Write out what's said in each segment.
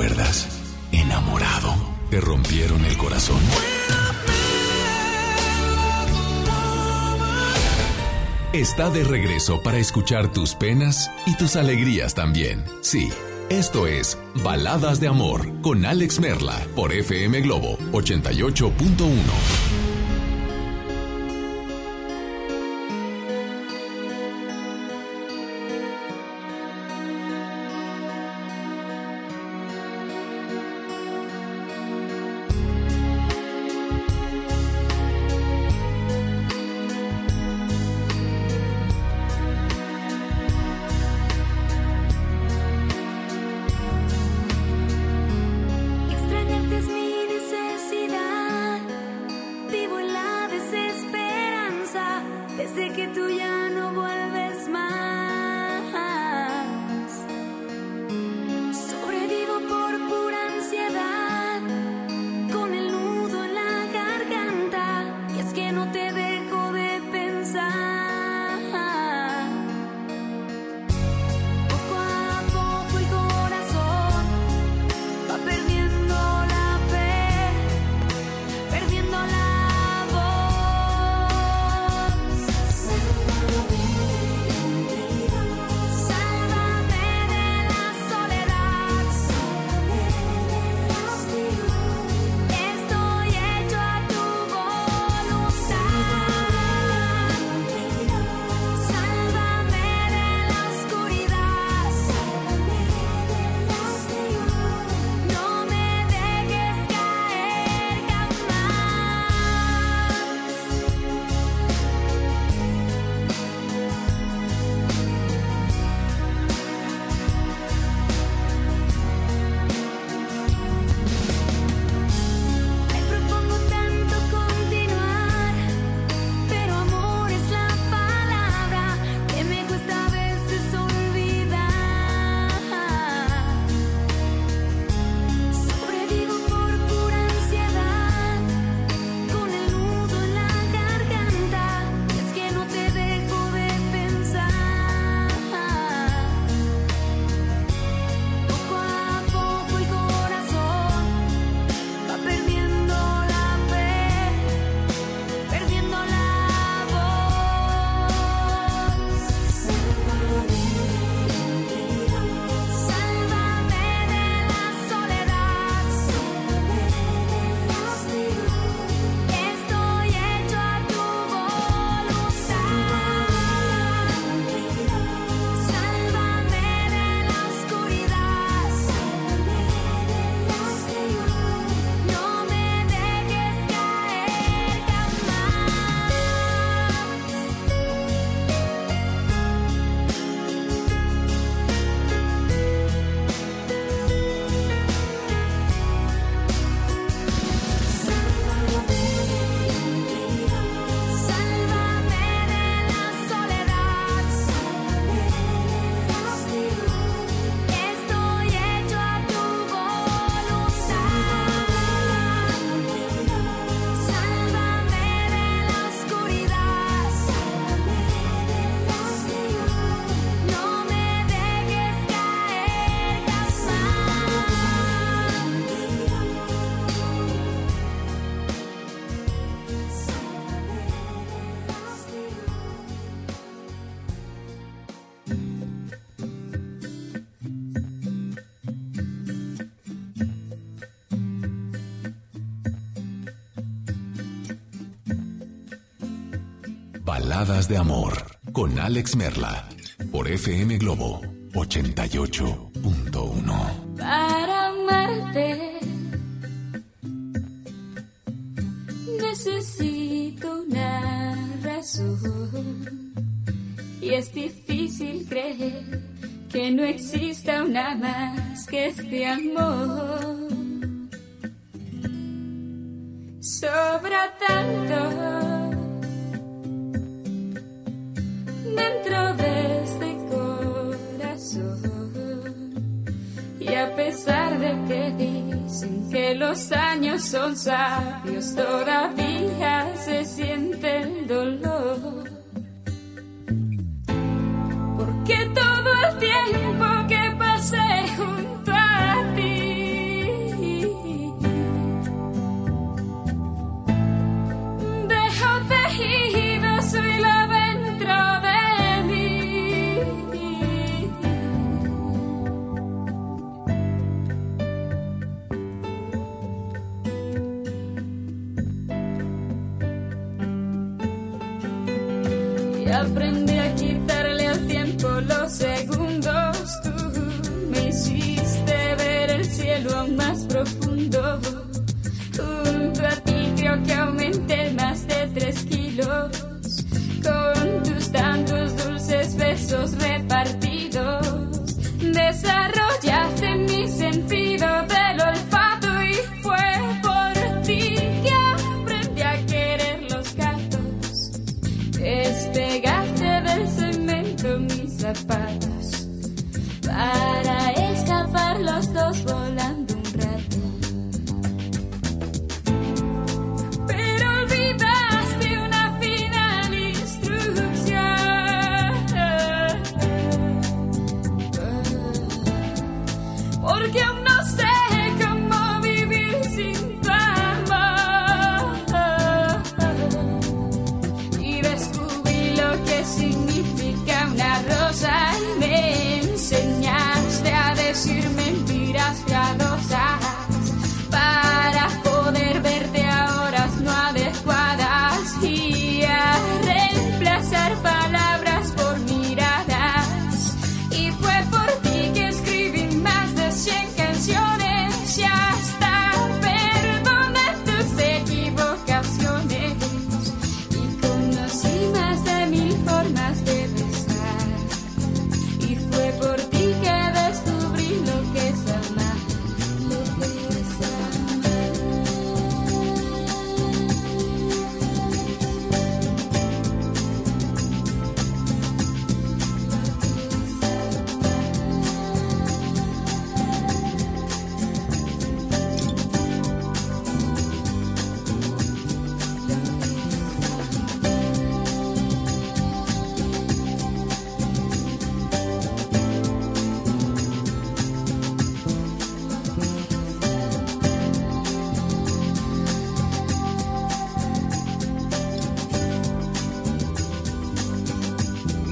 recuerdas? Enamorado. ¿Te rompieron el corazón? Está de regreso para escuchar tus penas y tus alegrías también. Sí, esto es Baladas de Amor con Alex Merla por FM Globo 88.1. de Amor con Alex Merla por FM Globo 88.1. Para amarte necesito una razón y es difícil creer que no exista una más que este amor.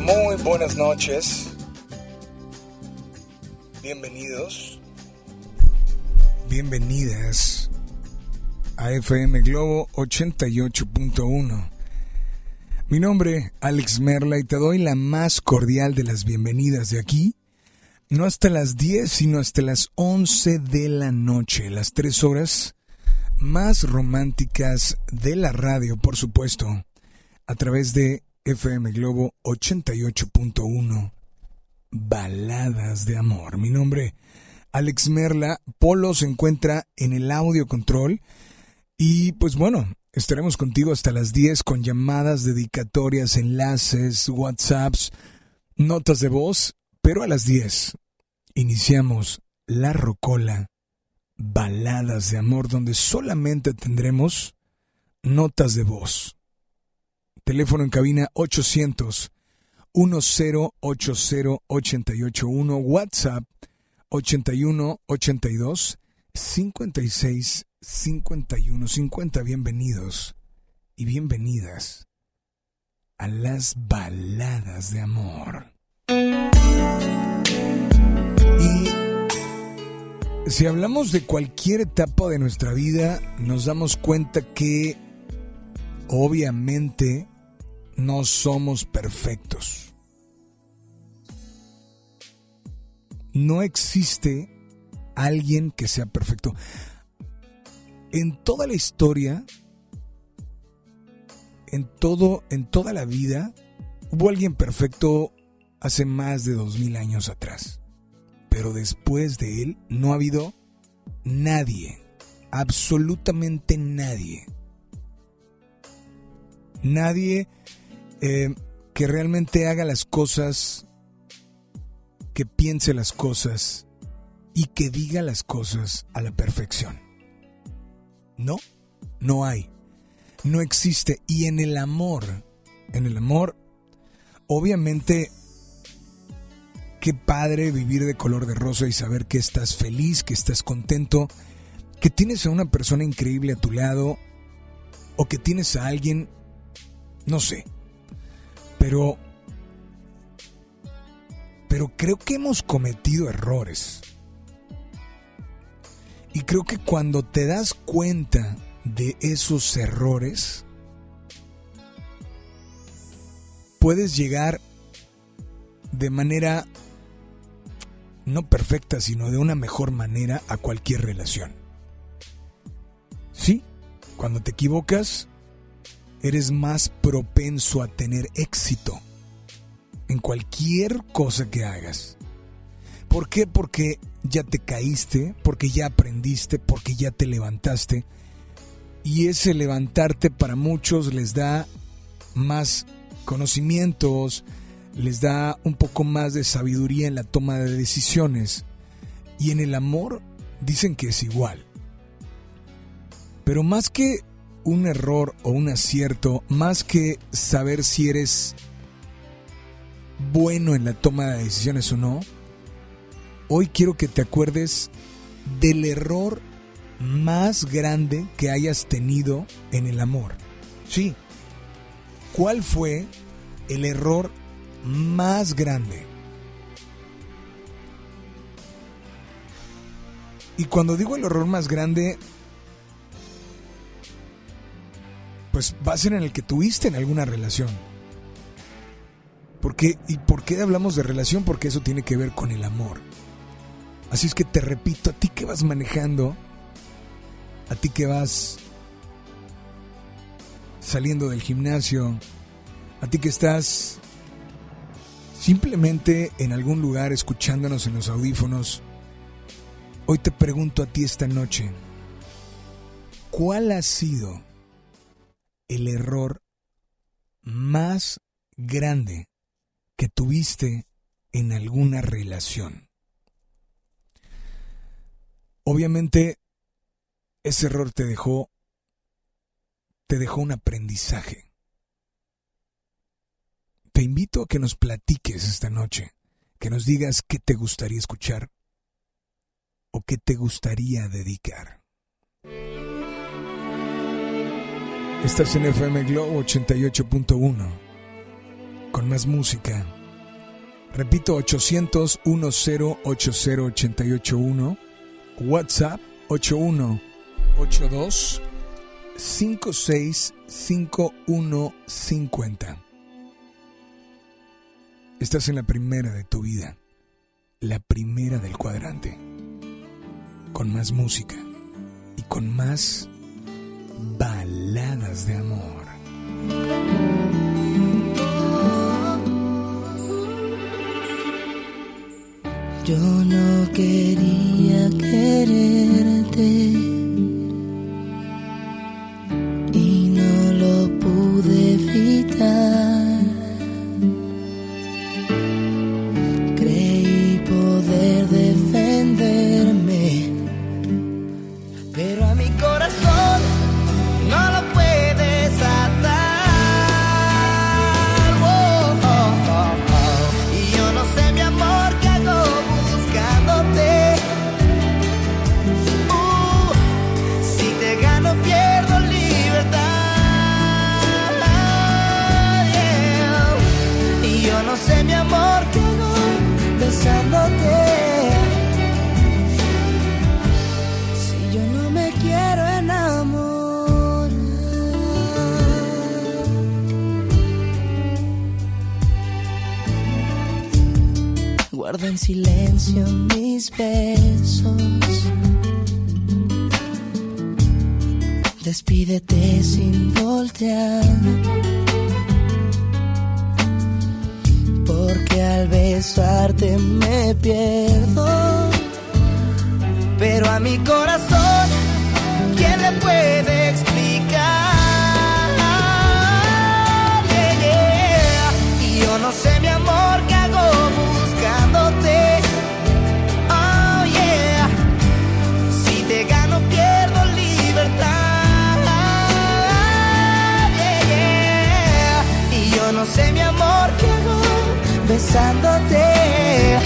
Muy buenas noches. Bienvenidos. Bienvenidas a FM Globo 88.1. Mi nombre, Alex Merla, y te doy la más cordial de las bienvenidas de aquí. No hasta las 10, sino hasta las 11 de la noche, las tres horas más románticas de la radio, por supuesto, a través de FM Globo 88.1. Baladas de amor. Mi nombre, Alex Merla. Polo se encuentra en el audio control. Y pues bueno, estaremos contigo hasta las 10 con llamadas, dedicatorias, enlaces, WhatsApps, notas de voz. Pero a las 10 iniciamos La Rocola. Baladas de amor, donde solamente tendremos notas de voz. Teléfono en cabina 800 1080 881 WhatsApp 81 82 56 51 50 bienvenidos y bienvenidas a las baladas de amor. Y si hablamos de cualquier etapa de nuestra vida, nos damos cuenta que obviamente no somos perfectos. No existe alguien que sea perfecto. En toda la historia, en todo, en toda la vida, hubo alguien perfecto hace más de dos mil años atrás. Pero después de él no ha habido nadie, absolutamente nadie. Nadie eh, que realmente haga las cosas, que piense las cosas y que diga las cosas a la perfección. No, no hay, no existe. Y en el amor, en el amor, obviamente, qué padre vivir de color de rosa y saber que estás feliz, que estás contento, que tienes a una persona increíble a tu lado o que tienes a alguien, no sé, pero pero creo que hemos cometido errores. Y creo que cuando te das cuenta de esos errores, puedes llegar de manera no perfecta, sino de una mejor manera a cualquier relación. Sí, cuando te equivocas, eres más propenso a tener éxito en cualquier cosa que hagas. ¿Por qué? Porque ya te caíste, porque ya aprendiste, porque ya te levantaste. Y ese levantarte para muchos les da más conocimientos, les da un poco más de sabiduría en la toma de decisiones. Y en el amor dicen que es igual. Pero más que un error o un acierto, más que saber si eres bueno en la toma de decisiones o no, hoy quiero que te acuerdes del error más grande que hayas tenido en el amor. Sí. ¿Cuál fue el error más grande? Y cuando digo el error más grande, pues va a ser en el que tuviste en alguna relación. ¿Por qué? ¿Y por qué hablamos de relación? Porque eso tiene que ver con el amor. Así es que te repito, a ti que vas manejando, a ti que vas saliendo del gimnasio, a ti que estás simplemente en algún lugar escuchándonos en los audífonos, hoy te pregunto a ti esta noche, ¿cuál ha sido el error más grande que tuviste en alguna relación? Obviamente, ese error te dejó, te dejó un aprendizaje. Te invito a que nos platiques esta noche, que nos digas qué te gustaría escuchar o qué te gustaría dedicar. Estás en FM Globo 88.1 con más música. Repito, 800 10 881 WhatsApp 8182 565150. Estás en la primera de tu vida, la primera del cuadrante, con más música y con más baladas de amor. Yo no quería quererte y no lo pude evitar. En silencio mis besos. Despídete sin voltear. Porque al besarte me pierdo. Pero a mi corazón, ¿quién le puede explicar? Besándote.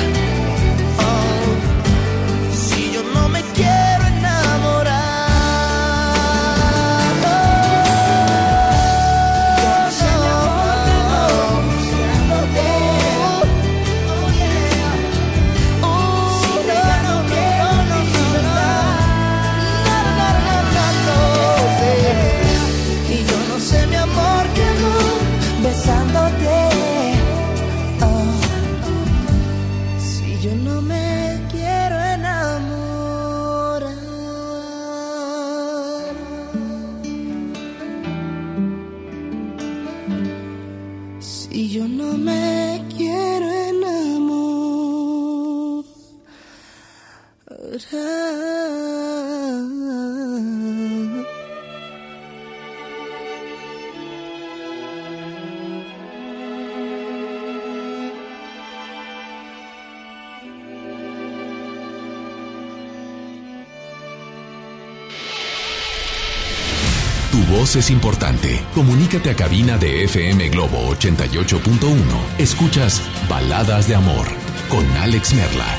Es importante. Comunícate a cabina de FM Globo 88.1. Escuchas Baladas de Amor con Alex Merla.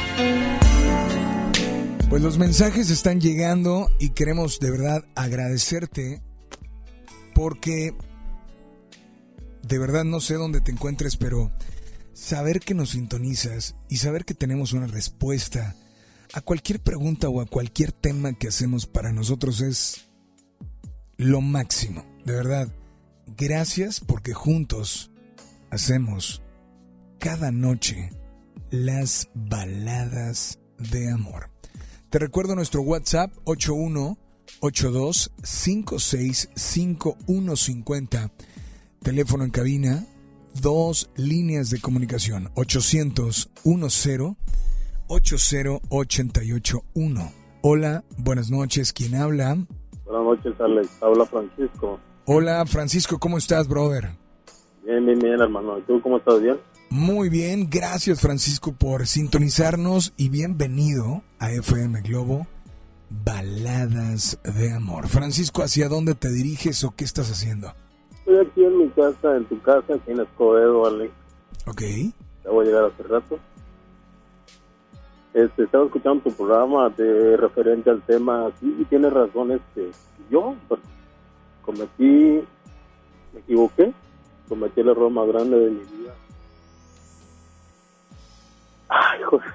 Pues los mensajes están llegando y queremos de verdad agradecerte porque de verdad no sé dónde te encuentres, pero saber que nos sintonizas y saber que tenemos una respuesta a cualquier pregunta o a cualquier tema que hacemos para nosotros es lo máximo. De verdad, gracias porque juntos hacemos cada noche las baladas de amor. Te recuerdo nuestro WhatsApp 8182565150. Teléfono en cabina, dos líneas de comunicación 800 10 80881. Hola, buenas noches, ¿quién habla? Buenas noches, Alex. Habla Francisco. Hola, Francisco, ¿cómo estás, brother? Bien, bien, bien, hermano. ¿Y tú cómo estás? ¿Bien? Muy bien, gracias Francisco por sintonizarnos y bienvenido a FM Globo Baladas de Amor. Francisco, ¿hacia dónde te diriges o qué estás haciendo? Estoy aquí en mi casa, en tu casa, aquí en Escobedo, Alex. Ok. Acabo de llegar hace rato. Este, estaba escuchando tu programa de referente al tema, sí, y tienes razón, este, yo pues, cometí, me equivoqué, cometí el error más grande de mi vida. Ay, joder.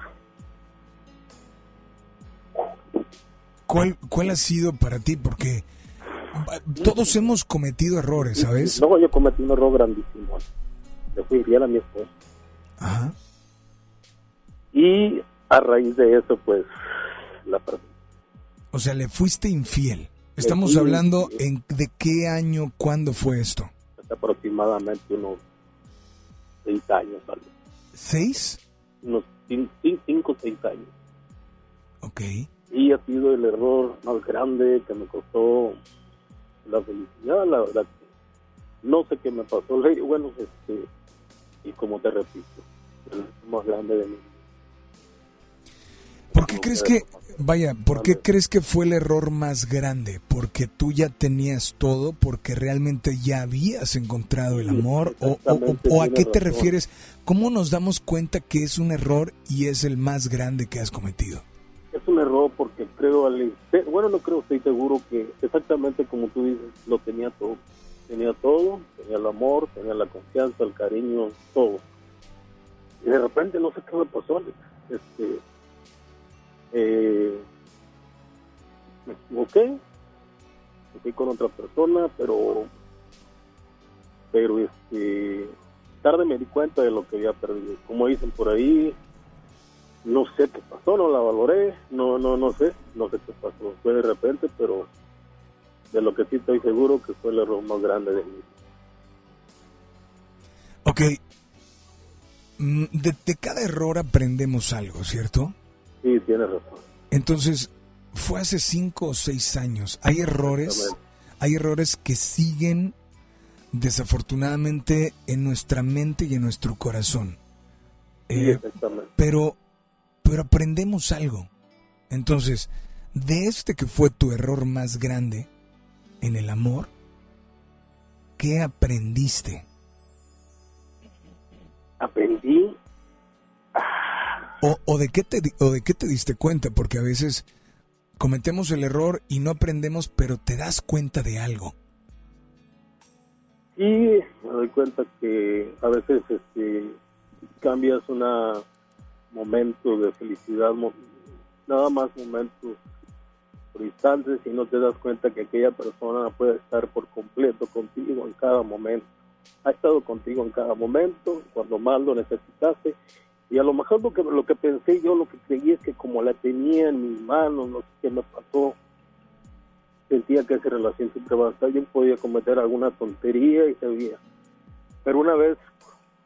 ¿Cuál, ¿Cuál ha sido para ti? Porque todos hemos cometido errores, ¿sabes? No, yo cometí un error grandísimo. Le fui infiel a mi esposa. Ajá. Y a raíz de eso, pues, la perdí. O sea, le fuiste infiel. Estamos hablando en, de qué año, cuándo fue esto. Aproximadamente unos seis años, tal vez. ¿Seis? Unos cin- cin- cinco o seis años. Ok. Y ha sido el error más grande que me costó la felicidad, la verdad. No sé qué me pasó. Bueno, este, y como te repito, el error más grande de mi. ¿Por qué No crees que, vaya, por qué crees que fue el error más grande? ¿Porque tú ya tenías todo? ¿Porque realmente ya habías encontrado el amor? ¿O, o- o- exactamente, o a qué te razón. refieres? ¿Cómo nos damos cuenta que es un error y es el más grande que has cometido? Es un error porque creo, al- bueno, no creo, estoy seguro que exactamente como tú dices, lo tenía todo. Tenía todo, tenía el amor, tenía la confianza, el cariño, todo. Y de repente no sé qué me pasó. Este, eh, me equivoqué, fui con otra persona, pero, pero este, tarde me di cuenta de lo que había perdido. Como dicen por ahí, no sé qué pasó, no la valoré, no, no, no sé, no sé qué pasó, fue de repente, pero de lo que sí estoy seguro que fue el error más grande de mí. Ok. Mm, De, de cada error aprendemos algo, ¿cierto? Sí, tienes razón. Entonces, fue hace cinco o seis años. Hay errores, hay errores que siguen desafortunadamente en nuestra mente y en nuestro corazón. Eh, pero, pero aprendemos algo. Entonces, de este que fue tu error más grande en el amor, ¿qué aprendiste? ¿O, o de qué te, ¿O de qué te diste cuenta? Porque a veces cometemos el error y no aprendemos, pero te das cuenta de algo. y me doy cuenta que a veces este, cambias un momento de felicidad, nada más momentos por instantes y no te das cuenta que aquella persona puede estar por completo contigo en cada momento. Ha estado contigo en cada momento, cuando más lo necesitaste. Y a lo mejor lo que, lo que pensé yo, lo que creí es que como la tenía en mis manos, no sé qué me pasó, sentía que esa relación siempre va a estar. Yo podía cometer alguna tontería y sabía. Pero una vez,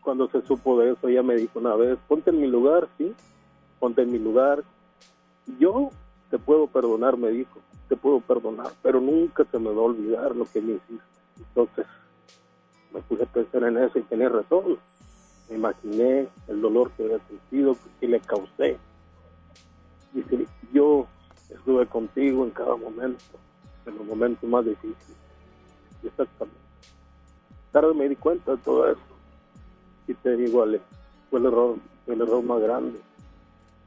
cuando se supo de eso, ella me dijo una vez, ponte en mi lugar, ¿sí? Ponte en mi lugar. Yo te puedo perdonar, me dijo, te puedo perdonar, pero nunca se me va a olvidar lo que me hiciste. Entonces me puse a pensar en eso y tenía razón. Me imaginé el dolor que había sentido, que le causé. Dice, yo estuve contigo en cada momento, en los momentos más difíciles. Exactamente. Tarde me di cuenta de todo eso. Y te digo, Ale, fue el error, fue el error más grande.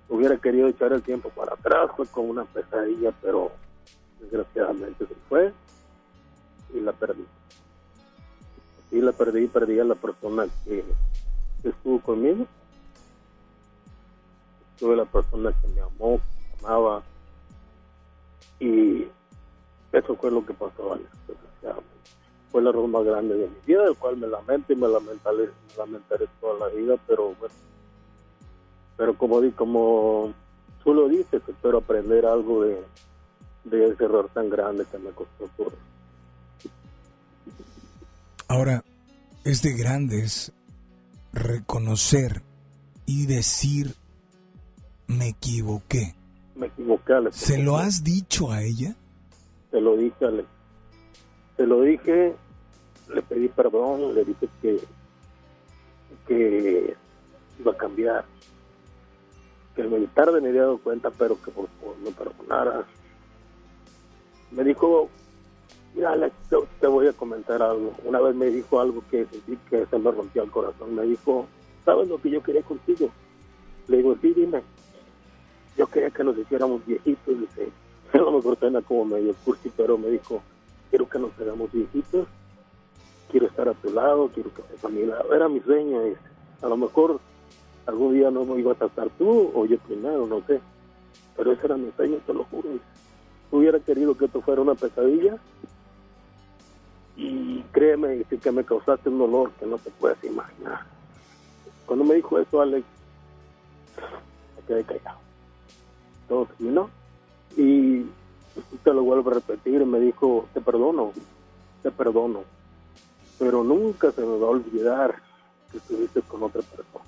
Hubiera querido echar el tiempo para atrás, fue como una pesadilla, pero desgraciadamente se fue y la perdí. Y la perdí, perdí a la persona que, estuvo conmigo. Tuve la persona que me amó, que me amaba. Y eso fue lo que pasó. Fue el error más grande de mi vida, del cual me lamento y me lamentaré, me lamentaré toda la vida, pero bueno. Pero como, como tú lo dices, espero aprender algo de, de ese error tan grande que me costó todo. Ahora, es de grandes reconocer y decir, me equivoqué. Me equivoqué, Alex. ¿Se lo has dicho a ella? Se lo dije, Alex. Se lo dije, le pedí perdón, le dije que, que iba a cambiar. Que me tarde me había dado cuenta, pero que por favor me perdonara. Me dijo, Alex, te, te voy a comentar algo. Una vez me dijo algo que sentí que se me rompió el corazón. Me dijo, ¿sabes lo que yo quería contigo? Le digo, sí, dime. Yo quería que nos hiciéramos viejitos, dice. A lo mejor suena como medio cursi, pero me dijo, quiero que nos hagamos viejitos, quiero estar a tu lado, quiero que estés a mi lado. Era mi sueño, dice. A lo mejor algún día no me ibas a estar tú o yo primero, no sé. Pero ese era mi sueño, te lo juro. dice. Hubiera querido que esto fuera una pesadilla y créeme que me causaste un dolor que no te puedes imaginar. Cuando me dijo eso, Alex, me quedé callado. Todo terminó y te lo vuelvo a repetir, me dijo, te perdono, te perdono, pero nunca se me va a olvidar que estuviste con otra persona.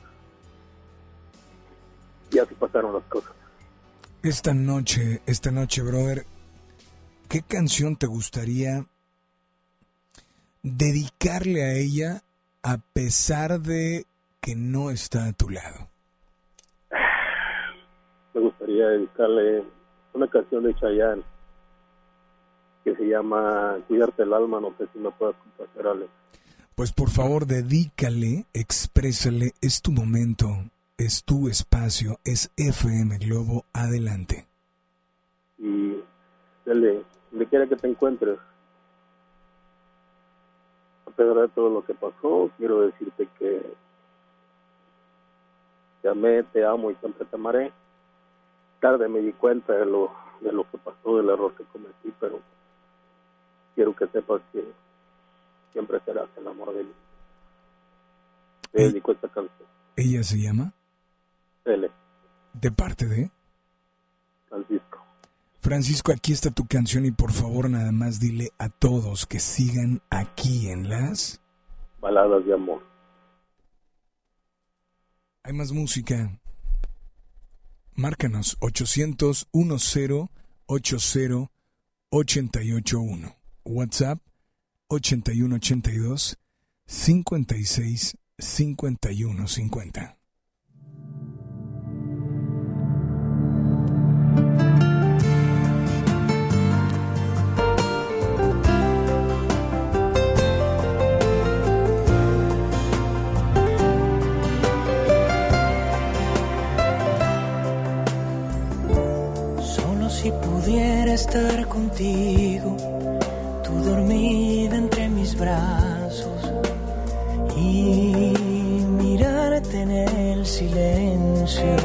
Y así pasaron las cosas. Esta noche, esta noche, brother, ¿qué canción te gustaría dedicarle a ella a pesar de que no está a tu lado? Me gustaría dedicarle una canción de Chayanne que se llama Cuidarte el alma, no sé si me puedas complacer, Alex. Pues por favor, dedícale, exprésale, es tu momento, es tu espacio, es FM Globo, adelante. y dale, donde quiera que te encuentres, pesar de todo lo que pasó, quiero decirte que te amé, te amo y siempre te amaré. Tarde me di cuenta de lo, de lo que pasó, del error que cometí, pero quiero que sepas que siempre serás el amor de mí. Te Sí. dedico esta canción. Ella se llama, Dele, de parte de... Francisco. Francisco, aquí está tu canción y por favor nada más dile a todos que sigan aquí en las... Baladas de amor. Hay más música. Márcanos 800 10 80 881. WhatsApp 8182 56 51 50. Estar contigo, tú dormida entre mis brazos y mirarte en el silencio.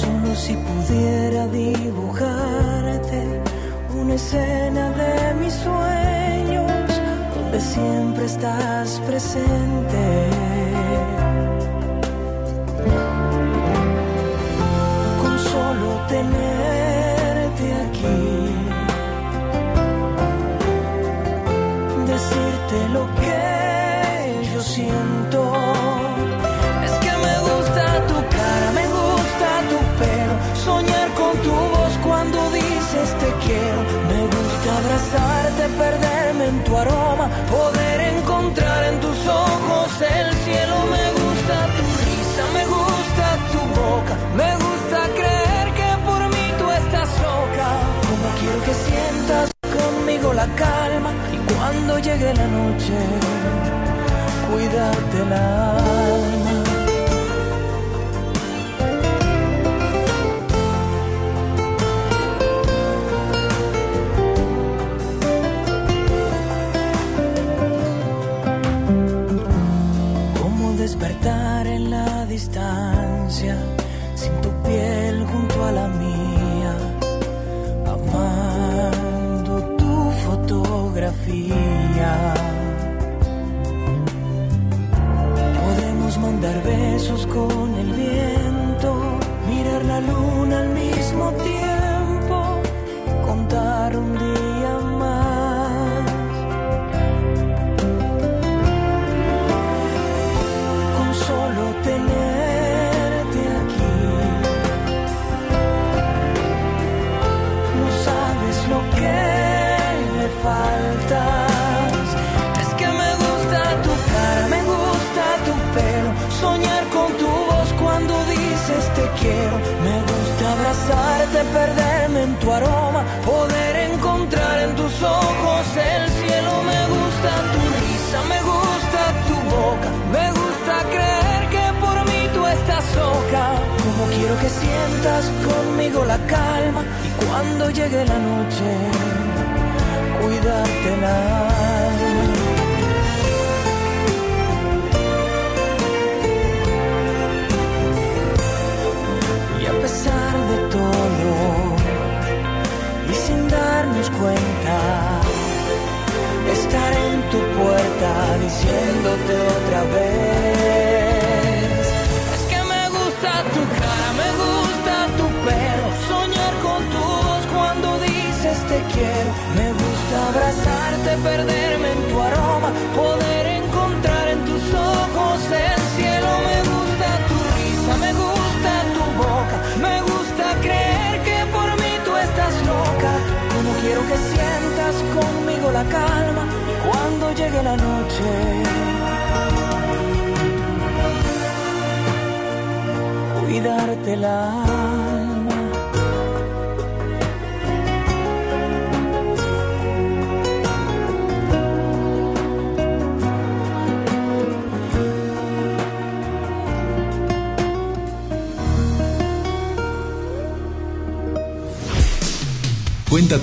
Solo si pudiera dibujarte una escena de mis sueños donde siempre estás presente. tenerte aquí, decirte lo que yo siento. Es que me gusta tu cara, me gusta tu pelo, soñar con tu voz cuando dices te quiero. Me gusta abrazarte, perderme en tu aroma la calma y cuando llegue la noche, cuídate el alma. despertar en la distancia, sin tu piel junto a la Podemos mandar besos con el viento, mirar la luna al mismo tiempo, contar un día.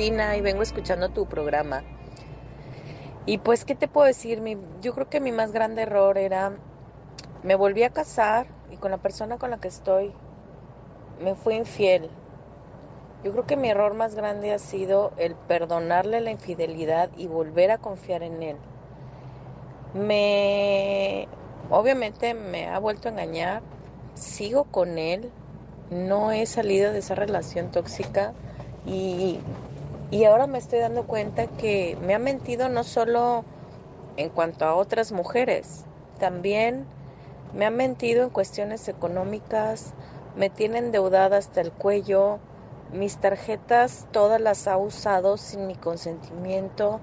Cristina y vengo escuchando tu programa. Y pues, ¿qué te puedo decir? Mi- yo creo que mi más grande error era, me volví a casar y con la persona con la que estoy me fui infiel. Yo creo que mi error más grande ha sido el perdonarle la infidelidad y volver a confiar en él. Me, obviamente me ha vuelto a engañar, sigo con él, no he salido de esa relación tóxica y, y ahora me estoy dando cuenta que me ha mentido no solo en cuanto a otras mujeres, también me ha mentido en cuestiones económicas, me tiene endeudada hasta el cuello, mis tarjetas todas las ha usado sin mi consentimiento,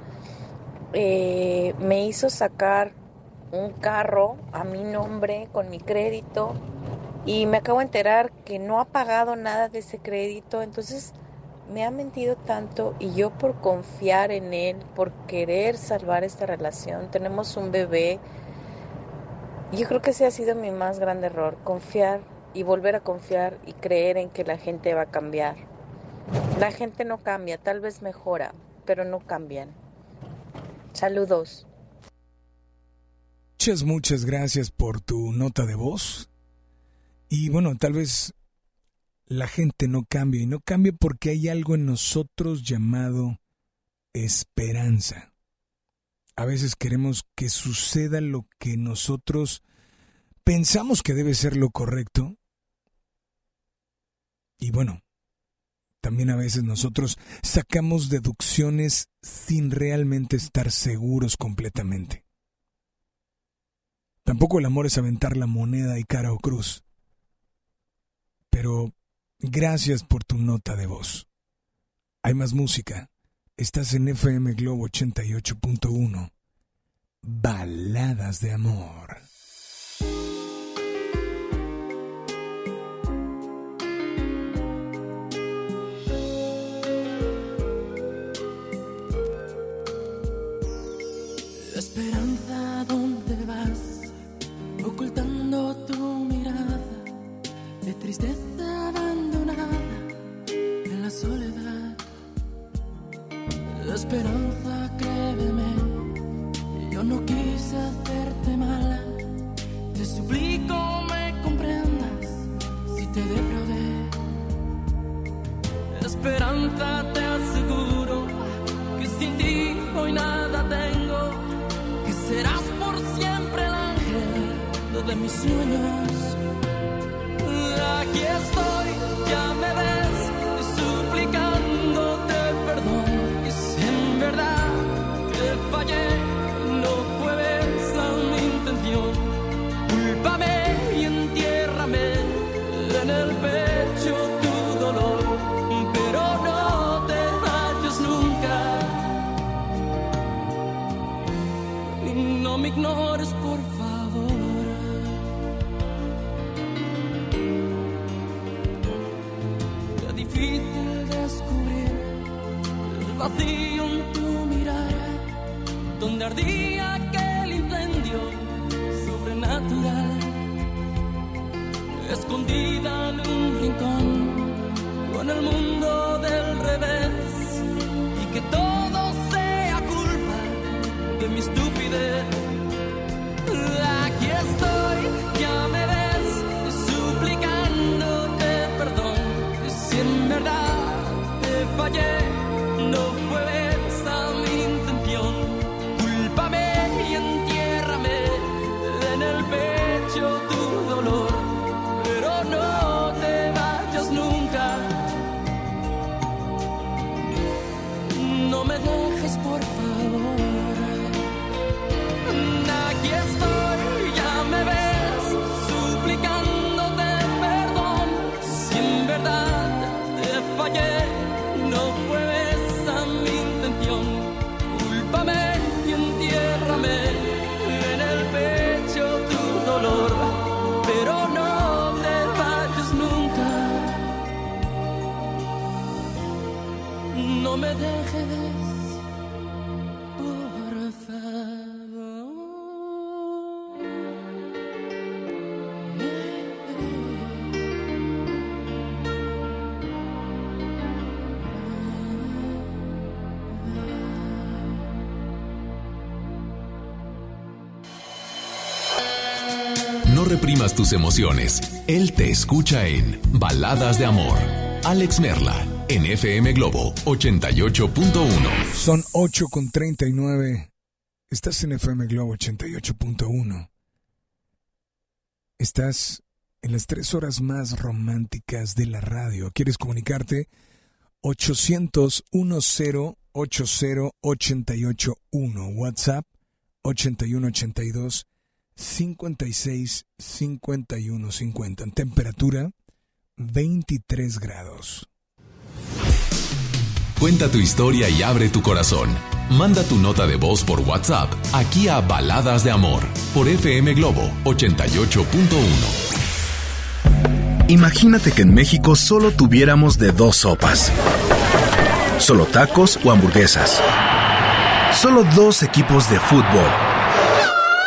eh, me hizo sacar un carro a mi nombre con mi crédito y me acabo de enterar que no ha pagado nada de ese crédito, entonces me ha mentido tanto y yo por confiar en él, por querer salvar esta relación, tenemos un bebé, yo creo que ese ha sido mi más grande error, confiar y volver a confiar y creer en que la gente va a cambiar. La gente no cambia, tal vez mejora, pero no cambian. Saludos. Muchas, muchas gracias por tu nota de voz. Y bueno, tal vez la gente no cambie, y no cambie porque hay algo en nosotros llamado esperanza. A veces queremos que suceda lo que nosotros pensamos que debe ser lo correcto. Y bueno, también a veces nosotros sacamos deducciones sin realmente estar seguros completamente. Tampoco el amor es aventar la moneda y cara o cruz. Pero gracias por tu nota de voz. Hay más música. Estás en FM Globo 88.1. Baladas de amor. Mis sueños. Tus emociones. Él te escucha en Baladas de Amor. Alex Merla, en FM Globo 88.1. Son 8 con 39. Estás en FM Globo 88.1. Estás en las tres horas más románticas de la radio. ¿Quieres comunicarte? 800 10 80 881. WhatsApp 8182 56 51 50. En temperatura 23 grados. Cuenta tu historia y abre tu corazón. Manda tu nota de voz por WhatsApp aquí a Baladas de Amor por FM Globo 88.1. Imagínate que en México solo tuviéramos de dos sopas. Solo tacos o hamburguesas. Solo dos equipos de fútbol.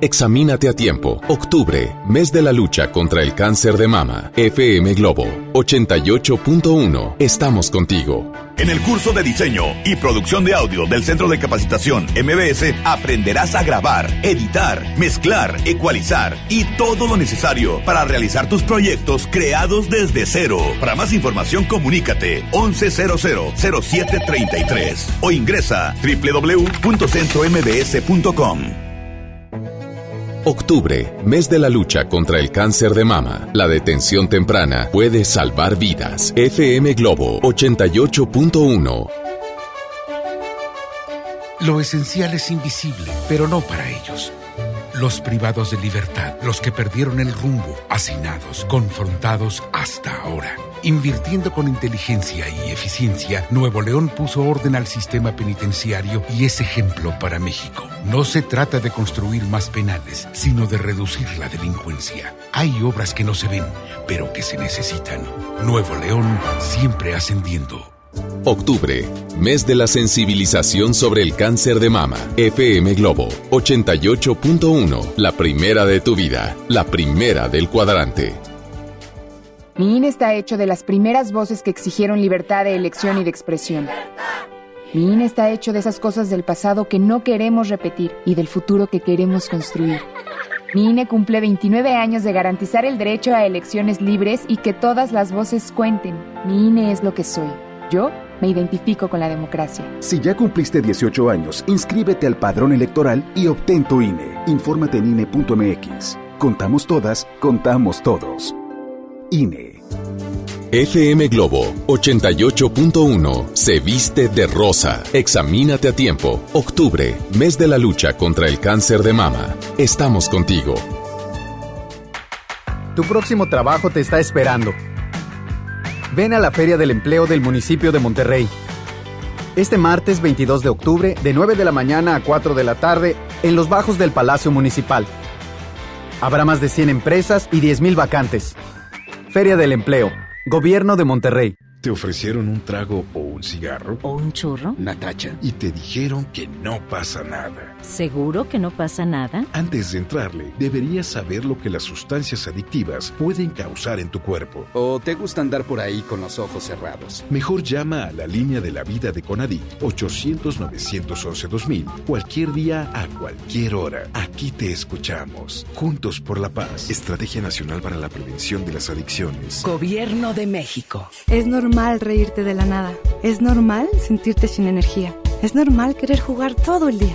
Examínate a tiempo. Octubre, mes de la lucha contra el cáncer de mama. FM Globo 88.1. Estamos contigo. En el curso de diseño y producción de audio del Centro de Capacitación MBS aprenderás a grabar, editar, mezclar, ecualizar y todo lo necesario para realizar tus proyectos creados desde cero. Para más información comunícate 11000733 o ingresa www.centrombs.com. Octubre, mes de la lucha contra el cáncer de mama. La detención temprana puede salvar vidas. FM Globo 88.1. Lo esencial es invisible, pero no para ellos. Los privados de libertad, los que perdieron el rumbo, hacinados, confrontados hasta ahora. Invirtiendo con inteligencia y eficiencia, Nuevo León puso orden al sistema penitenciario y es ejemplo para México. No se trata de construir más penales, sino de reducir la delincuencia. Hay obras que no se ven, pero que se necesitan. Nuevo León siempre ascendiendo. Octubre, mes de la sensibilización sobre el cáncer de mama. FM Globo 88.1, la primera de tu vida, la primera del cuadrante. Mi INE está hecho de las primeras voces que exigieron libertad de elección y de expresión. Mi INE está hecho de esas cosas del pasado que no queremos repetir y del futuro que queremos construir. Mi INE cumple 29 años de garantizar el derecho a elecciones libres y que todas las voces cuenten. Mi INE es lo que soy. Yo me identifico con la democracia. Si ya cumpliste 18 años, inscríbete al padrón electoral y obtén tu INE. Infórmate en INE.mx. Contamos todas, contamos todos. INE. FM Globo 88.1 se viste de rosa. Examínate a tiempo. Octubre, mes de la lucha contra el cáncer de mama. Estamos contigo. Tu próximo trabajo te está esperando. Ven a la Feria del Empleo del municipio de Monterrey. Este martes 22 de octubre, de 9 de la mañana a 4 de la tarde, en los bajos del Palacio Municipal. Habrá más de 100 empresas y 10.000 vacantes. Feria del Empleo, Gobierno de Monterrey. ¿Te ofrecieron un trago o un cigarro? ¿O un churro? Natacha. Y te dijeron que no pasa nada. ¿Seguro que no pasa nada? Antes de entrarle, deberías saber lo que las sustancias adictivas pueden causar en tu cuerpo. ¿O te gusta andar por ahí con los ojos cerrados? Mejor llama a la línea de la vida de Conadic 800-911-2000 cualquier día a cualquier hora. Aquí te escuchamos. Juntos por la paz. Estrategia Nacional para la Prevención de las Adicciones. Gobierno de México. Es normal reírte de la nada. Es normal sentirte sin energía. Es normal querer jugar todo el día.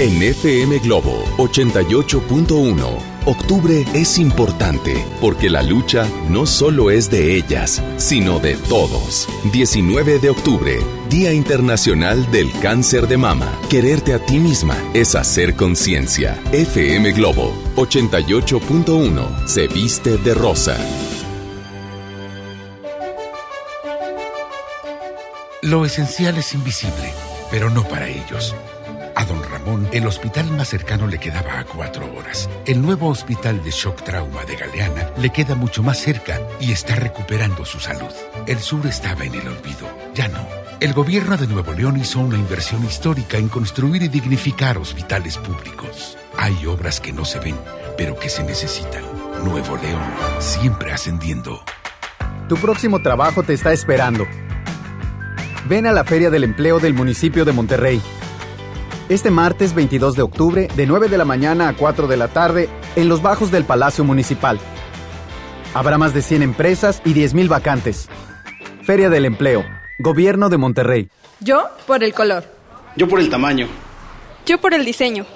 En FM Globo 88.1 Octubre es importante porque la lucha no solo es de ellas, sino de todos. 19 de octubre, Día Internacional del Cáncer de Mama. Quererte a ti misma es hacer conciencia. FM Globo 88.1 se viste de rosa. Lo esencial es invisible, pero no para ellos. A don Ramón, el hospital más cercano le quedaba a cuatro horas. El nuevo hospital de shock trauma de Galeana le queda mucho más cerca y está recuperando su salud. El sur estaba en el olvido, ya no. El gobierno de Nuevo León hizo una inversión histórica en construir y dignificar hospitales públicos. Hay obras que no se ven, pero que se necesitan. Nuevo León, siempre ascendiendo. Tu próximo trabajo te está esperando. Ven a la Feria del Empleo del municipio de Monterrey. Este martes 22 de octubre, de 9 de la mañana a 4 de la tarde, en los bajos del Palacio Municipal. Habrá más de 100 empresas y 10.000 vacantes. Feria del Empleo, Gobierno de Monterrey. Yo por el color. Yo por el tamaño. Yo por el diseño.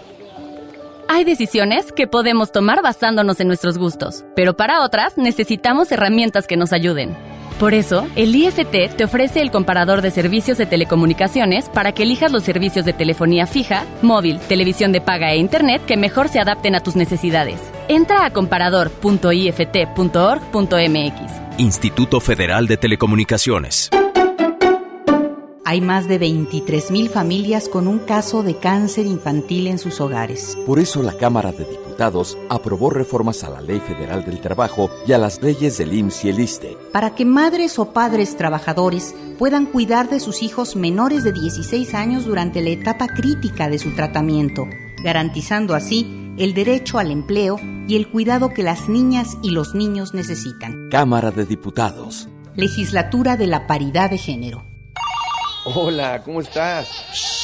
Hay decisiones que podemos tomar basándonos en nuestros gustos, pero para otras necesitamos herramientas que nos ayuden. Por eso, el IFT te ofrece el comparador de servicios de telecomunicaciones para que elijas los servicios de telefonía fija, móvil, televisión de paga e internet que mejor se adapten a tus necesidades. Entra a comparador.ift.org.mx. Instituto Federal de Telecomunicaciones. Hay más de 23.000 familias con un caso de cáncer infantil en sus hogares. Por eso la Cámara de Diputados aprobó reformas a la Ley Federal del Trabajo y a las leyes del IMSS y el ISTE. Para que madres o padres trabajadores puedan cuidar de sus hijos menores de 16 años durante la etapa crítica de su tratamiento, garantizando así el derecho al empleo y el cuidado que las niñas y los niños necesitan. Cámara de Diputados. Legislatura de la Paridad de Género. Hola, ¿cómo estás?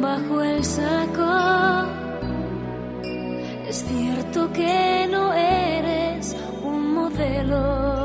bajo el saco. Es cierto que no eres un modelo,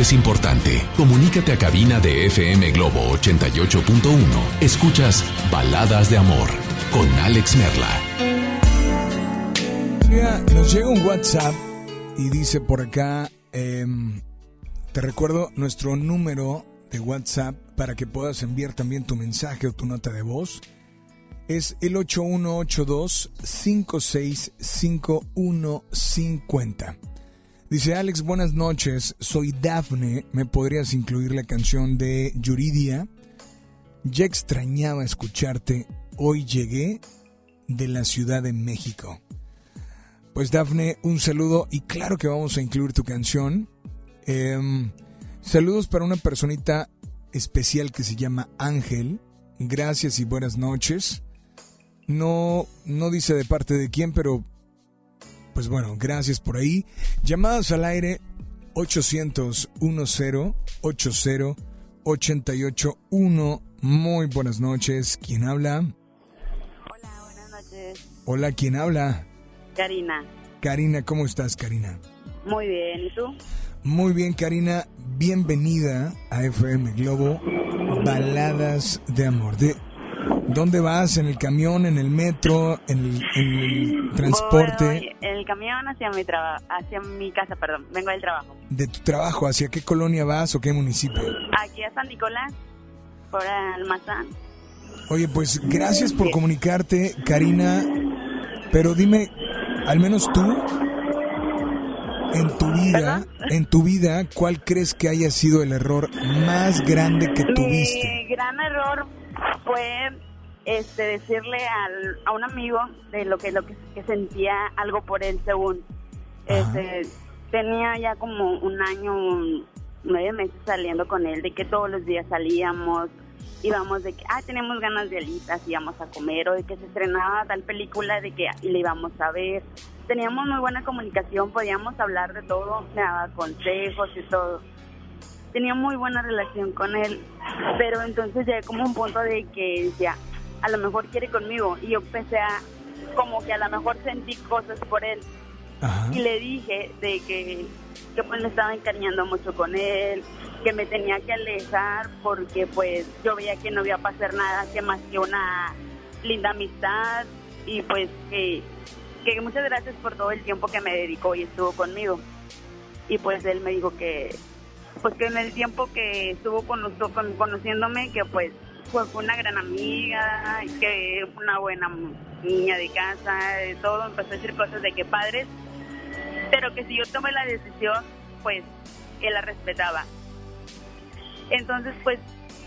es importante. Comunícate a cabina de FM Globo 88.1. Escuchas Baladas de Amor con Alex Merla. nos llega un WhatsApp y dice por acá, em, te recuerdo nuestro número de WhatsApp para que puedas enviar también tu mensaje o tu nota de voz. Es el 8182-565150. Dice Alex, buenas noches, soy Dafne, ¿me podrías incluir la canción de Yuridia? Ya extrañaba escucharte, hoy llegué de la Ciudad de México. Pues Dafne, un saludo y claro que vamos a incluir tu canción. Em, saludos para una personita especial que se llama Ángel. Gracias y buenas noches. No, no dice de parte de quién, pero pues bueno, gracias por ahí. Llamadas al aire 800 10 80 881. Muy buenas noches. ¿Quién habla? Hola, buenas noches. Hola, ¿quién habla? Karina. Karina, ¿cómo estás, Karina? Muy bien, ¿y tú? Muy bien, Karina. Bienvenida a FM Globo Baladas de Amor. De, ¿Dónde vas? ¿En el camión, en el metro, en el, transporte? en el camión hacia mi, hacia mi casa, perdón. Vengo del trabajo. ¿De tu trabajo? ¿Hacia qué colonia vas o qué municipio? Aquí a San Nicolás, por Almazán. Oye, pues gracias por comunicarte, Karina. Pero dime, al menos tú, en tu vida, en tu vida, ¿cuál crees que haya sido el error más grande que tuviste? Mi gran error fue este, decirle a un amigo de lo que, lo que, sentía algo por él, según. Este, tenía ya como un año, nueve meses saliendo con él, de que todos los días salíamos, íbamos de que, ah, tenemos ganas de alitas, íbamos a comer, o de que se estrenaba tal película, de que le íbamos a ver. Teníamos muy buena comunicación, podíamos hablar de todo, me daba consejos y todo. Tenía muy buena relación con él, pero entonces llegué como un punto de que decía, a lo mejor quiere conmigo. Y yo empecé a, como que a lo mejor sentí cosas por él. Y le dije de que, que pues me estaba encariñando mucho con él, que me tenía que alejar porque pues yo veía que no iba a pasar nada que más que una linda amistad y pues que, que muchas gracias por todo el tiempo que me dedicó y estuvo conmigo. Y pues él me dijo que pues que en el tiempo que estuvo con, con conociéndome que pues fue, una gran amiga, que una buena niña de casa, de todo, empezó a decir cosas de que padres, pero que si yo tomé la decisión, pues él la respetaba. Entonces, pues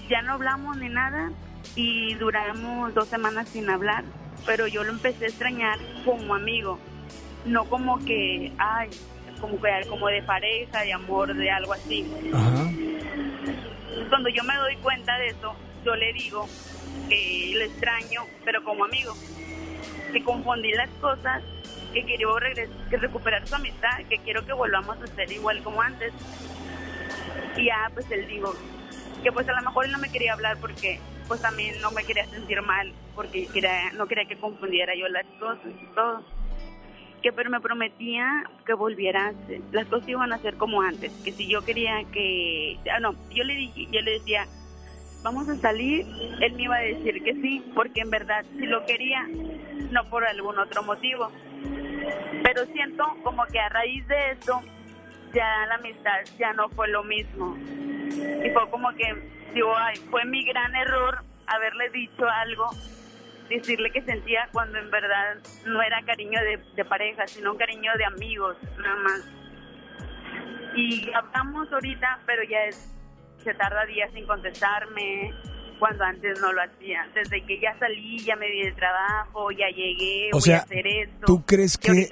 ya no hablamos ni nada y duramos dos semanas sin hablar, pero yo lo empecé a extrañar como amigo, no como que, ay, como, como de pareja, de amor, de algo así. Cuando yo me doy cuenta de eso, yo le digo que lo extraño, pero como amigo, que confundí las cosas, que quiero que recuperar su amistad, que quiero que volvamos a ser igual como antes. Y ya, pues él dijo que pues a lo mejor él no me quería hablar porque pues también no me quería sentir mal, porque quería, no quería que confundiera yo las cosas y todo. Que pero me prometía que volviera, las cosas iban a ser como antes, que si yo quería que, ah no, yo le yo le decía, vamos a salir, él me iba a decir que sí, porque en verdad si lo quería, no por algún otro motivo. Pero siento como que a raíz de eso, ya la amistad ya no fue lo mismo. Y fue como que, digo, ay, fue mi gran error haberle dicho algo, decirle que sentía cuando en verdad no era cariño de, de pareja, sino un cariño de amigos, nada más. Y hablamos ahorita, pero ya es se tarda días sin contestarme cuando antes no lo hacía. Desde que ya salí, ya me di de trabajo, ya llegué, o voy sea, a hacer esto. ¿Tú crees que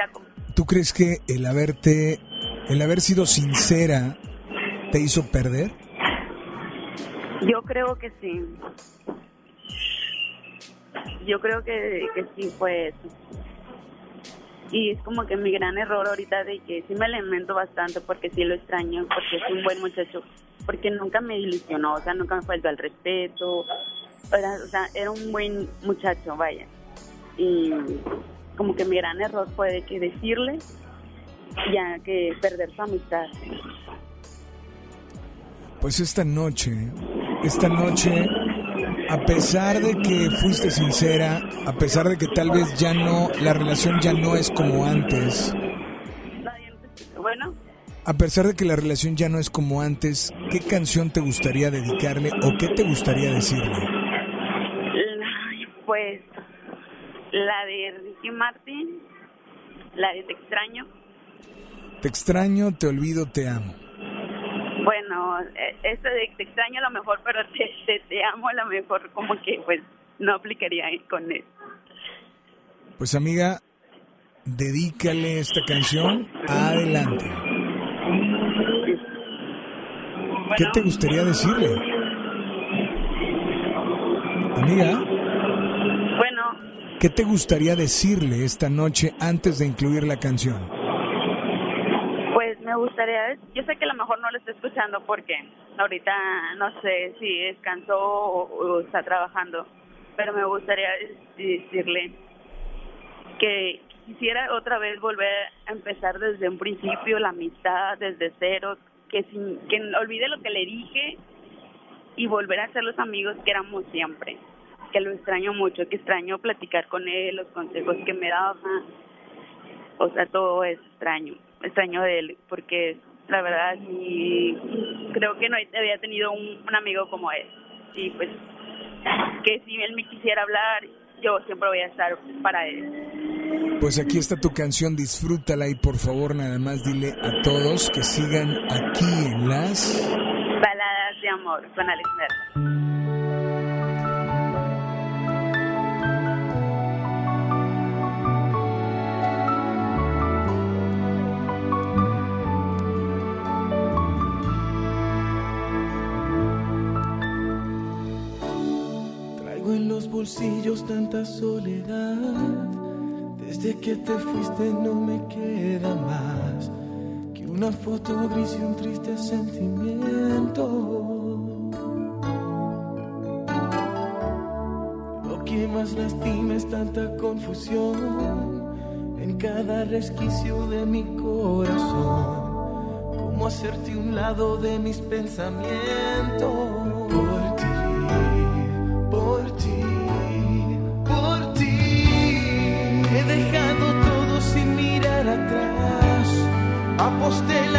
tú crees que el haberte el haber sido sincera te hizo perder? Yo creo que sí. Yo creo que, que sí fue eso. Y es como que mi gran error ahorita de que sí me lamento bastante porque sí lo extraño, porque es un buen muchacho porque nunca me ilusionó, o sea, nunca me faltó al respeto, o sea, era un buen muchacho, vaya. Y como que mi gran error fue de que decirle ya que perder su amistad. Pues esta noche, esta noche, a pesar de que fuiste sincera, a pesar de que tal vez ya no, la relación ya no es como antes. A pesar de que la relación ya no es como antes, ¿qué canción te gustaría dedicarle o qué te gustaría decirle? la- pues la de Ricky Martin, la de Te extraño. Te extraño, te olvido, te amo. Bueno, eh, esta de Te extraño a lo mejor, pero te, te, te amo a lo mejor como que pues no aplicaría con él. Pues amiga, dedícale esta canción. Adelante. ¿Qué te gustaría decirle? Amiga, Bueno, ¿qué te gustaría decirle esta noche antes de incluir la canción? pues me gustaría, yo sé que a lo mejor no lo está escuchando porque ahorita no sé si descansó o, o está trabajando, pero me gustaría decirle que quisiera otra vez volver a empezar desde un principio la amistad, desde cero, que, sin, que olvide lo que le dije y volver a ser los amigos que éramos siempre, que lo extraño mucho, que extraño platicar con él, los consejos que me daba, o sea, todo es extraño, extraño de él, porque la verdad sí, creo que no había tenido un, un amigo como él, y pues que si él me quisiera hablar, yo siempre voy a estar para él. Pues aquí está tu canción, disfrútala y por favor nada más dile a todos que sigan aquí en las... Baladas de amor con Alex Merla. Tanta soledad. Desde que te fuiste no me queda más que una foto gris y un triste sentimiento. Lo que más lastima es tanta confusión en cada resquicio de mi corazón. Cómo hacerte un lado de mis pensamientos. apostei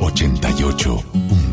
88.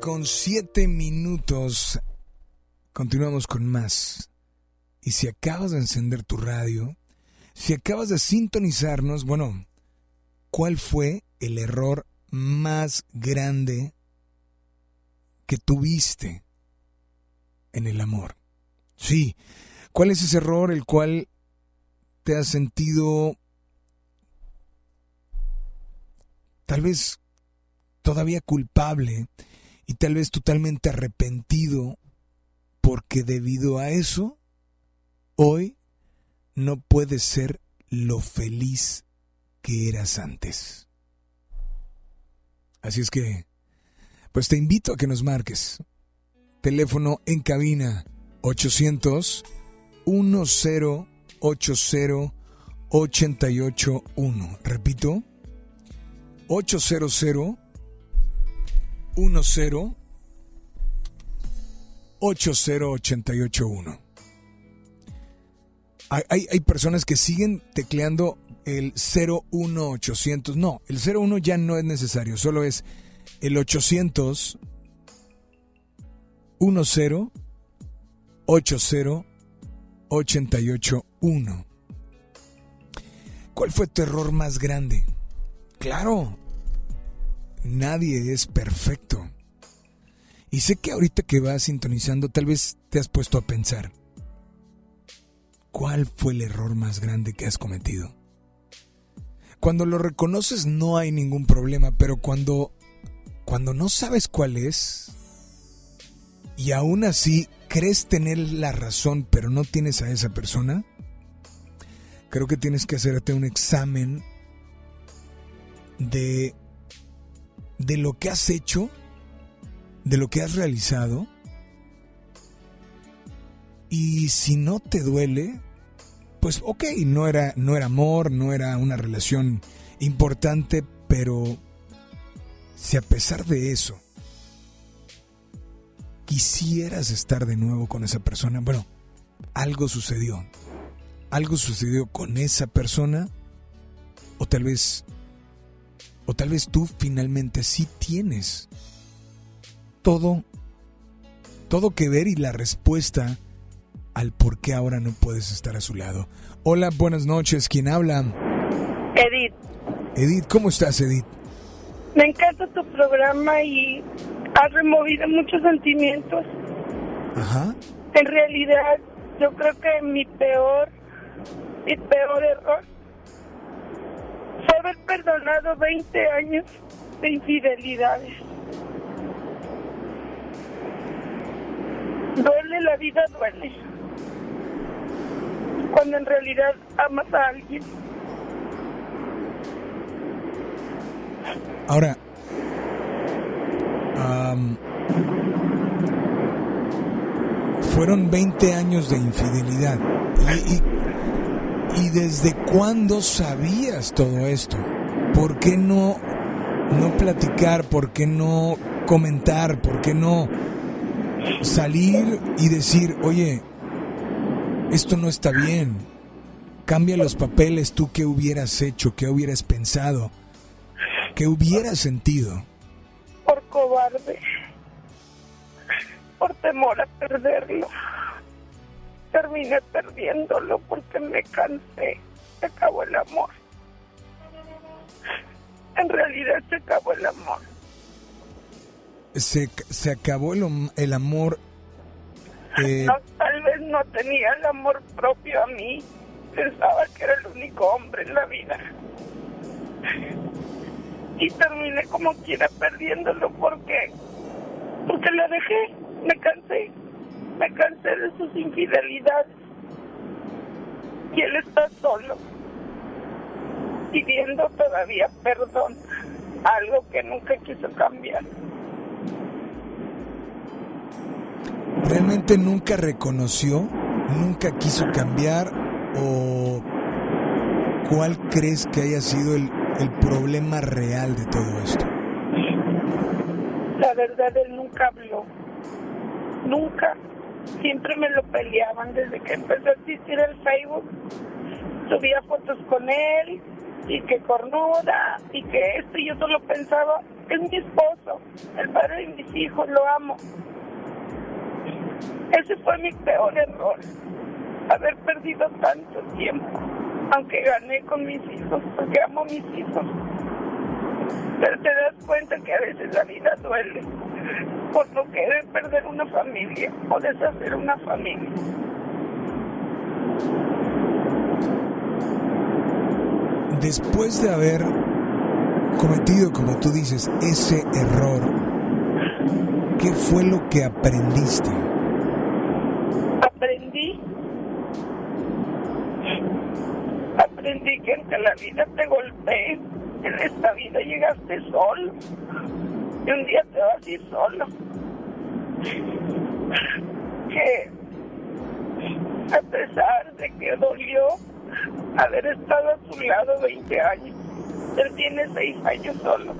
Con 7 minutos. Continuamos con más. Y si acabas de encender tu radio, si acabas de sintonizarnos, bueno, ¿cuál fue el error más grande que tuviste en el amor? Sí, ¿cuál es ese error el cual te has sentido tal vez todavía culpable y tal vez totalmente arrepentido porque debido a eso hoy no puedes ser lo feliz que eras antes. Así es que, pues te invito a que nos marques. Teléfono en cabina 800 1080 881. Repito, 800 10 80881. Hay, hay, hay personas que siguen tecleando el 01800. No, el 01 ya no es necesario, solo es el 800 10 80 881. ¿Cuál fue tu error más grande? Claro, nadie es perfecto. Y sé que ahorita que vas sintonizando, tal vez te has puesto a pensar, ¿cuál fue el error más grande que has cometido? Cuando lo reconoces no hay ningún problema, pero cuando, cuando no sabes cuál es, y aún así crees tener la razón, pero no tienes a esa persona, creo que tienes que hacerte un examen de, de lo que has hecho de lo que has realizado y si no te duele, pues ok, no era, no era amor, no era una relación importante, pero si a pesar de eso quisieras estar de nuevo con esa persona, bueno, algo sucedió. Algo sucedió con esa persona o tal vez o tal vez tú finalmente sí tienes todo, todo que ver y la respuesta al por qué ahora no puedes estar a su lado. Hola, buenas noches. ¿Quién habla? Edith, Edith, ¿cómo estás, Edith? me encanta tu programa y has removido muchos sentimientos. Ajá. En realidad, yo creo que mi peor, mi peor error fue haber perdonado 20 años de infidelidades. Duele, la vida duele. Cuando en realidad amas a alguien. Ahora, fueron 20 años de infidelidad. Y, y- y desde cuándo sabías todo esto? ¿Por qué no, no platicar? ¿Por qué no comentar? ¿Por qué no salir y decir, oye, esto no está bien? Cambia los papeles, tú qué hubieras hecho, qué hubieras pensado, qué hubieras sentido. por cobarde, por temor a perderlo. Terminé perdiéndolo porque me cansé, se acabó el amor. En realidad se acabó el amor. Se, se acabó el, el amor. eh, No, tal vez no tenía el amor propio a mí. Pensaba que era el único hombre en la vida. Y terminé como quiera perdiéndolo porque porque lo dejé, me cansé, me cansé de sus infidelidades. Y él está solo, pidiendo todavía perdón, algo que nunca quiso cambiar. ¿Realmente nunca reconoció? ¿Nunca quiso cambiar? ¿O cuál crees que haya sido el, el problema real de todo esto? La verdad, él nunca habló. Nunca. Siempre me lo peleaban desde que empezó a existir el Facebook. Subía fotos con él y que cornuda y que esto y yo solo pensaba, es mi esposo, el padre de mis hijos, lo amo. Ese fue mi peor error, haber perdido tanto tiempo, aunque gané con mis hijos, porque amo a mis hijos. Pero te das cuenta que a veces la vida duele por lo que es perder una familia o deshacer una familia. Después de haber cometido, como tú dices, ese error, ¿qué fue lo que aprendiste? Aprendí. Aprendí que aunque la vida te golpee, en esta vida llegaste solo. Y un día te vas a ir solo. Que a pesar de que dolió haber estado a su lado 20 años, él tiene 6 años solo.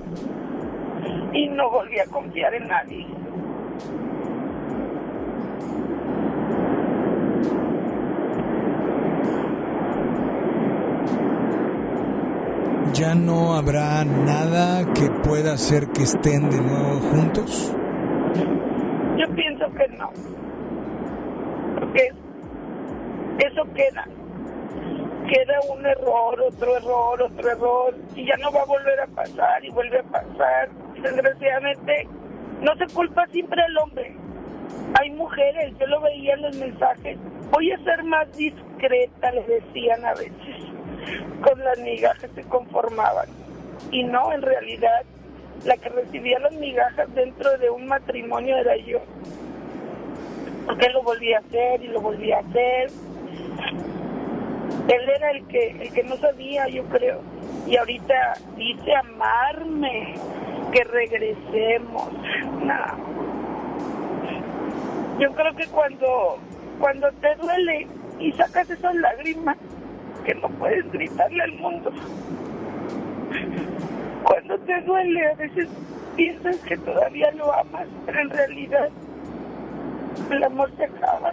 Y no volví a confiar en nadie. ¿Ya no habrá nada que pueda hacer que estén de nuevo juntos? Yo pienso que no. Porque eso queda. Queda un error, otro error, otro error, y ya no va a volver a pasar, y vuelve a pasar. Desgraciadamente, no se culpa siempre al hombre. Hay mujeres, yo lo veía en los mensajes, voy a ser más discreta, le decían a veces con las migajas se conformaban. Y no, en realidad, la que recibía las migajas dentro de un matrimonio era yo. Porque él lo volvía a hacer y lo volvía a hacer. Él era el que, el que no sabía, yo creo. Y ahorita dice amarme, que regresemos. No. Yo creo que cuando, cuando te duele y sacas esas lágrimas, que no puedes gritarle al mundo. Cuando te duele, a veces piensas que todavía lo amas, pero en realidad el amor se acaba.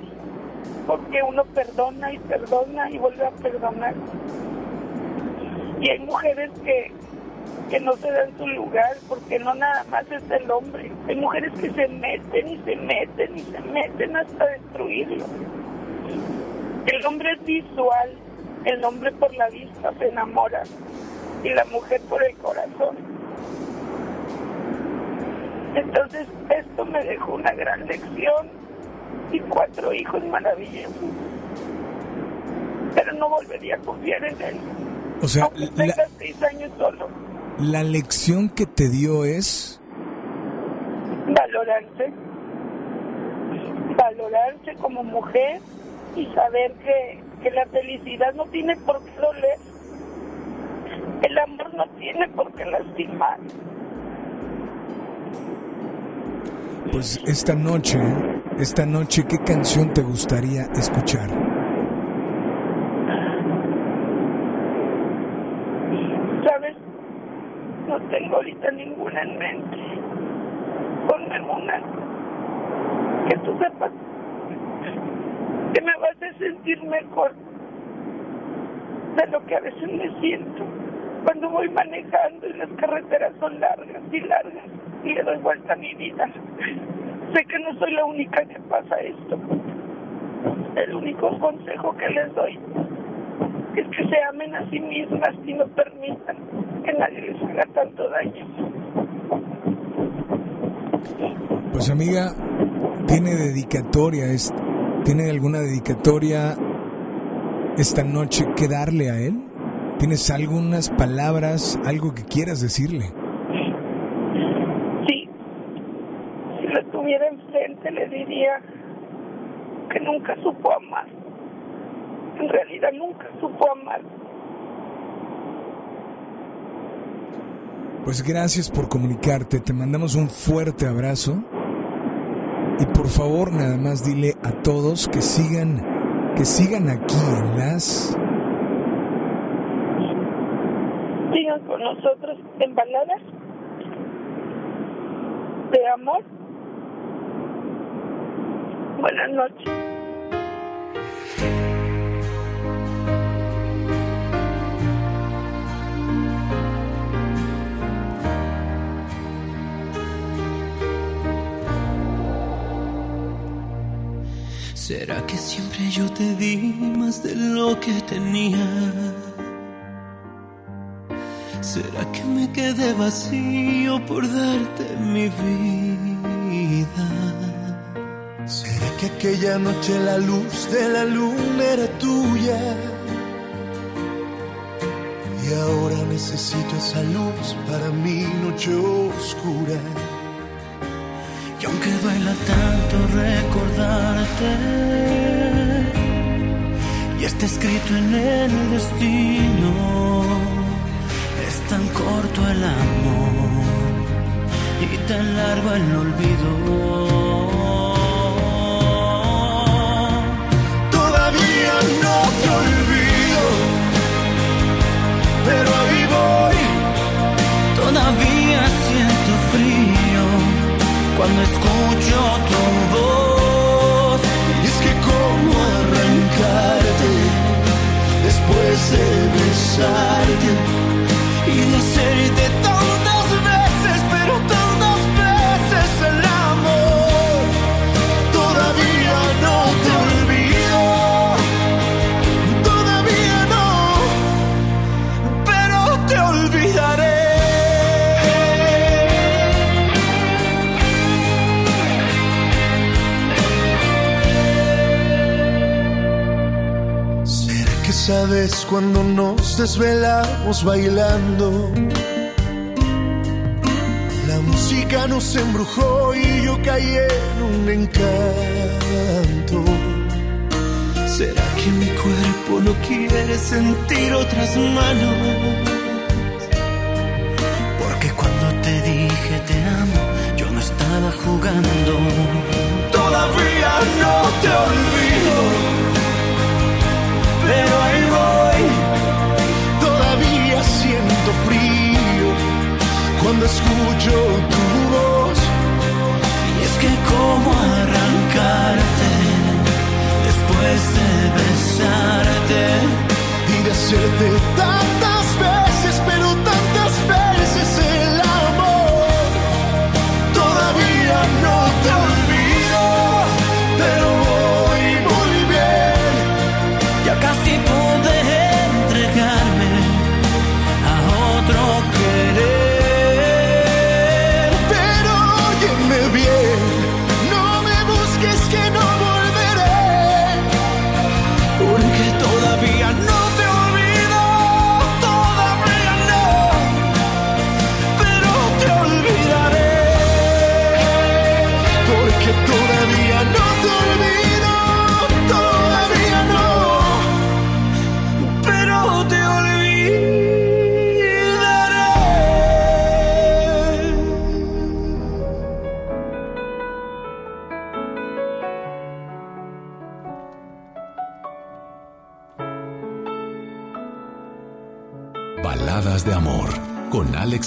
Porque uno perdona y perdona y vuelve a perdonar. Y hay mujeres que, que no se dan su lugar porque no nada más es el hombre. Hay mujeres que se meten y se meten y se meten hasta destruirlo. El hombre es visual, el hombre por la vista se enamora y la mujer por el corazón. Entonces esto me dejó una gran lección y cuatro hijos maravillosos. Pero no volvería a confiar en él. O sea, Aunque la, tenga seis años solo. la lección que te dio es Valorarse. Valorarse como mujer y saber que, que la felicidad no tiene por qué doler. El amor no tiene por qué lastimar. Pues esta noche, esta noche, ¿qué canción te gustaría escuchar? ¿Sabes? No tengo ahorita ninguna en mente. Ponme una. Que tú sepas que me vas a sentir mejor de lo que a veces me siento cuando voy manejando y las carreteras son largas y largas y le doy vuelta a mi vida. Sé que no soy la única que pasa esto. El único consejo que les doy es que se amen a sí mismas y no permitan que nadie les haga tanto daño. Pues amiga, ¿tiene dedicatoria? es- ¿Tiene alguna dedicatoria esta noche que darle a él? ¿Tienes algunas palabras, algo que quieras decirle? Sí, si lo tuviera enfrente le diría que nunca supo amar. En realidad nunca supo amar. Pues gracias por comunicarte, te mandamos un fuerte abrazo y por favor nada más dile a todos que sigan, que sigan aquí en las... Sigan con nosotros en baladas de amor Buenas noches. ¿Será que siempre yo te di más de lo que tenía? ¿Será que me quedé vacío por darte mi vida? ¿Será que aquella noche la luz de la luna era tuya? Y ahora necesito esa luz para mi noche oscura. Aunque duela tanto recordarte, y está escrito en el destino, es tan corto el amor y tan largo el olvido. Cuando escucho tu voz. Y es que cómo arrancarte después de besarte y de hacerte tantas sabes cuando nos desvelamos bailando? La música nos embrujó y yo caí en un encanto. ¿Será que mi cuerpo no quiere sentir otras manos? Porque cuando te dije te amo, yo no estaba jugando. Todavía no te olvido, pero ahí voy. Todavía siento frío cuando escucho tu voz. Y es que cómo arrancarte después de besarte y de hacerte tantas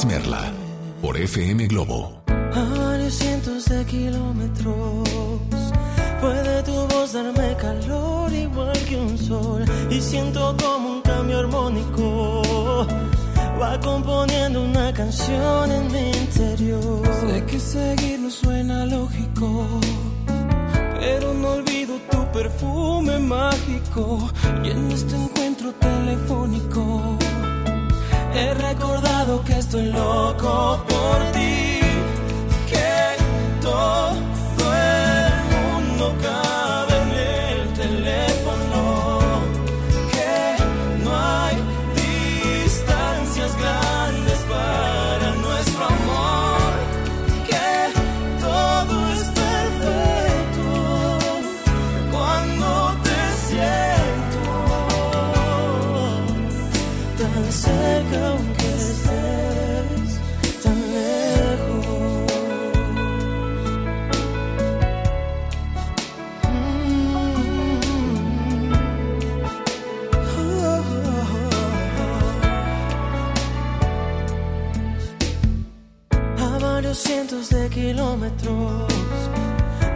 Merla por FM Globo. Varios cientos de kilómetros puede tu voz darme calor igual que un sol y siento como un cambio armónico va componiendo una canción en mi interior. Sé que seguirlo suena lógico, pero no olvido tu perfume mágico y en este que estoy loco por ti,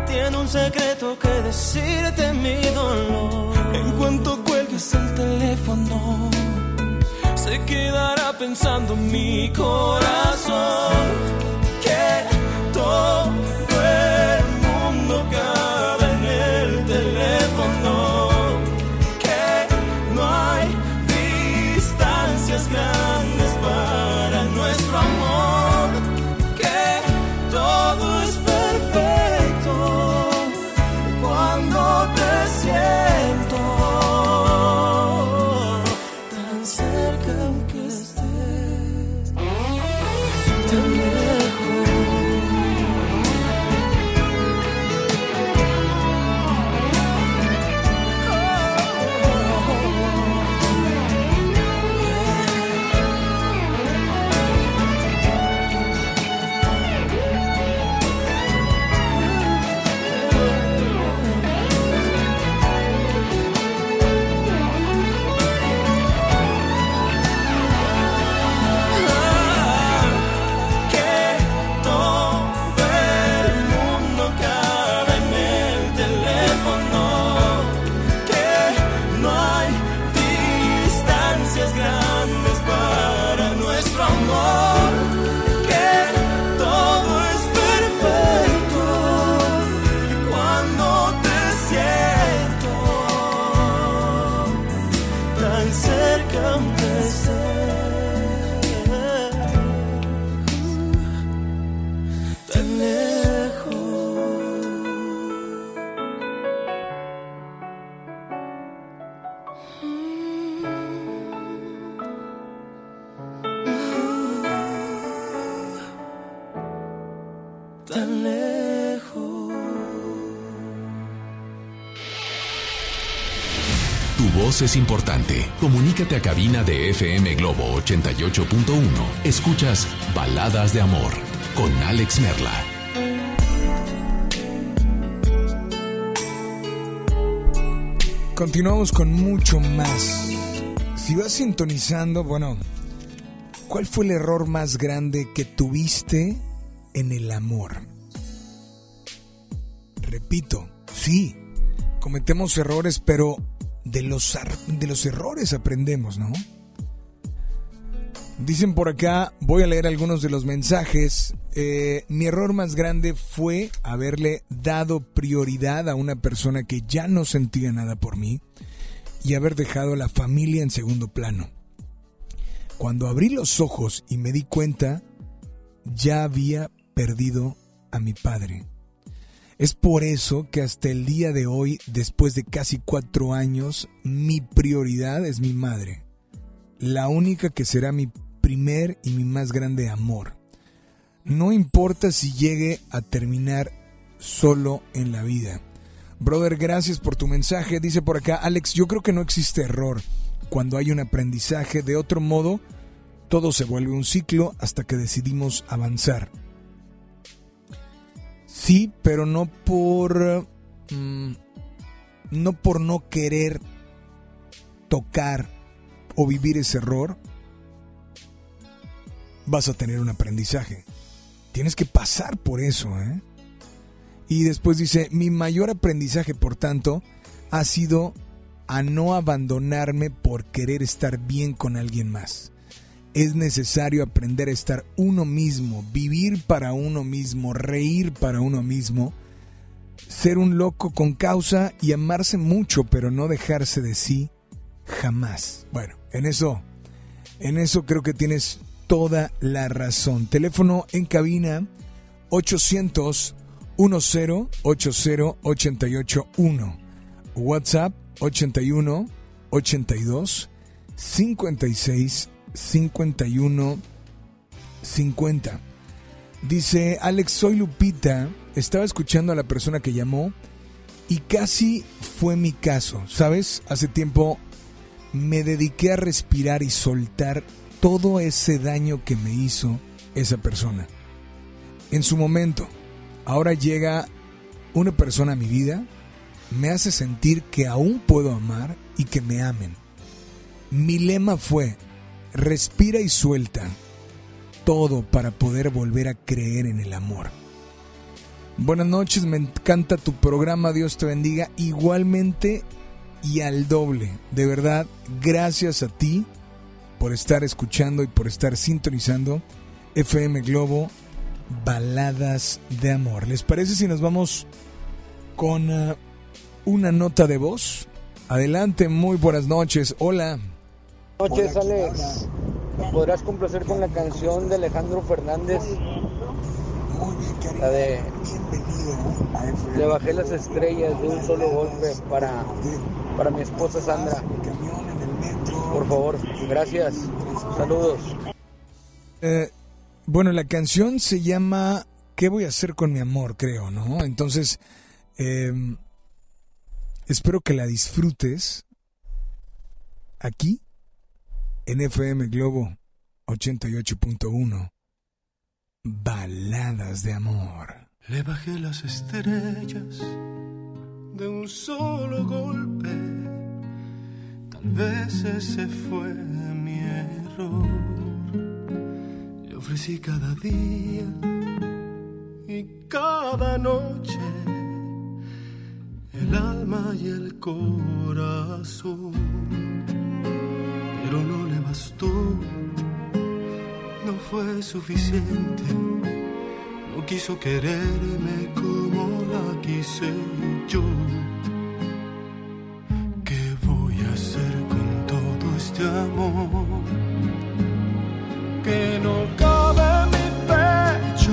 tiene un secreto que decirte mi dolor. En cuanto cuelgues el teléfono, se quedará pensando mi corazón es importante. Comunícate a cabina de FM Globo 88.1. Escuchas Baladas de Amor con Alex Merla. Continuamos con mucho más. Si vas sintonizando, bueno, ¿cuál fue el error más grande que tuviste en el amor? Repito, sí, cometemos errores, pero de los, de los errores aprendemos, ¿no? Dicen por acá, voy a leer algunos de los mensajes. Eh, mi error más grande fue haberle dado prioridad a una persona que ya no sentía nada por mí y haber dejado a la familia en segundo plano. Cuando abrí los ojos y me di cuenta, ya había perdido a mi padre. Es por eso que hasta el día de hoy, después de casi cuatro años, mi prioridad es mi madre. La única que será mi primer y mi más grande amor. No importa si llegue a terminar solo en la vida. Brother, gracias por tu mensaje. Dice por acá, Alex, yo creo que no existe error cuando hay un aprendizaje. De otro modo, todo se vuelve un ciclo hasta que decidimos avanzar. Sí, pero no por... mm, no por no querer tocar o vivir ese error, vas a tener un aprendizaje. Tienes que pasar por eso, ¿eh? Y después dice, mi mayor aprendizaje, por tanto, ha sido a no abandonarme por querer estar bien con alguien más. Es necesario aprender a estar uno mismo, vivir para uno mismo, reír para uno mismo, ser un loco con causa y amarse mucho, pero no dejarse de sí jamás. Bueno, en eso, en eso creo que tienes toda la razón. Teléfono en cabina 800 10 80 881. WhatsApp 81 82 56 51 50. Dice Alex, soy Lupita. Estaba escuchando a la persona que llamó y casi fue mi caso. ¿Sabes? Hace tiempo me dediqué a respirar y soltar todo ese daño que me hizo esa persona. En su momento, ahora llega una persona a mi vida, me hace sentir que aún puedo amar y que me amen. Mi lema fue, respira y suelta todo para poder volver a creer en el amor. Buenas noches, me encanta tu programa, Dios te bendiga. Igualmente y al doble. De verdad, gracias a ti por estar escuchando y por estar sintonizando FM Globo Baladas de Amor. ¿Les parece si nos vamos con uh, una nota de voz? Adelante, muy buenas noches. Hola. Noches, Alex. ¿Me podrás complacer con la canción de Alejandro Fernández? La de Le bajé las estrellas de un solo golpe para, para mi esposa Sandra. Por favor, gracias. Saludos. Eh, bueno, la canción se llama ¿Qué voy a hacer con mi amor? Creo, ¿no? Entonces, eh, espero que la disfrutes aquí en FM Globo 88.1. Baladas de amor. Le bajé las estrellas de un solo golpe. Tal vez ese fue mi error. Le ofrecí cada día y cada noche el alma y el corazón. Pero no le bastó, no fue suficiente no quiso quererme como la quise yo. ¿Qué voy a hacer con todo este amor? Que no cabe en mi pecho,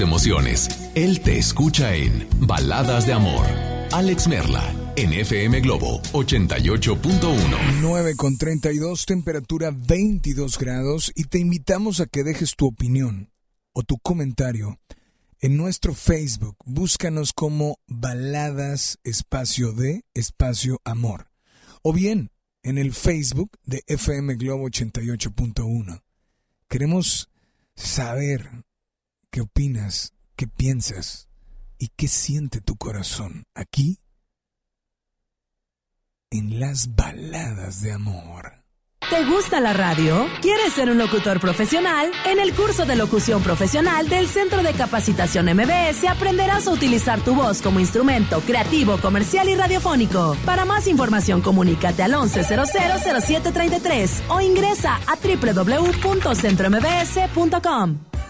emociones. Él te escucha en Baladas de Amor. Alex Merla, en FM Globo 88.1. 9 con 32, temperatura 22 grados y te invitamos a que dejes tu opinión o tu comentario en nuestro Facebook. Búscanos como Baladas Espacio de Espacio Amor. O bien en el Facebook de FM Globo 88.1. Queremos saber qué opinas, qué piensas y qué siente tu corazón aquí en las baladas de amor. ¿Te gusta la radio? ¿Quieres ser un locutor profesional? En el curso de locución profesional del Centro de Capacitación MBS aprenderás a utilizar tu voz como instrumento creativo, comercial y radiofónico. Para más información, comunícate al 11000733 o ingresa a www.centrombs.com.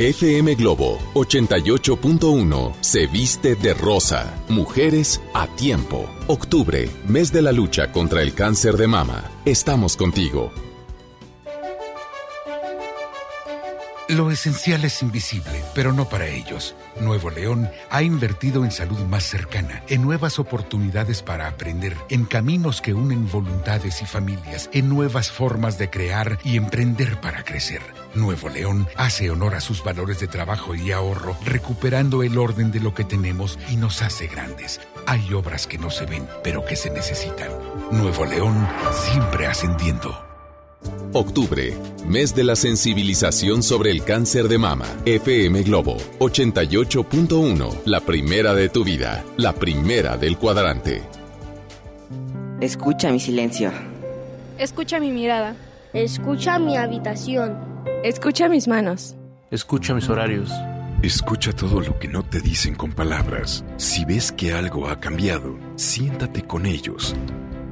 FM Globo 88.1 se viste de rosa. Mujeres a tiempo. Octubre, mes de la lucha contra el cáncer de mama. Estamos contigo. Lo esencial es invisible, pero no para ellos. Nuevo León ha invertido en salud más cercana, en nuevas oportunidades para aprender, en caminos que unen voluntades y familias, en nuevas formas de crear y emprender para crecer. Nuevo León hace honor a sus valores de trabajo y ahorro, recuperando el orden de lo que tenemos y nos hace grandes. Hay obras que no se ven, pero que se necesitan. Nuevo León siempre ascendiendo. Octubre, mes de la sensibilización sobre el cáncer de mama. FM Globo 88.1, la primera de tu vida, la primera del cuadrante. Escucha mi silencio. Escucha mi mirada. Escucha mi habitación. Escucha mis manos. Escucha mis horarios. Escucha todo lo que no te dicen con palabras. Si ves que algo ha cambiado, siéntate con ellos.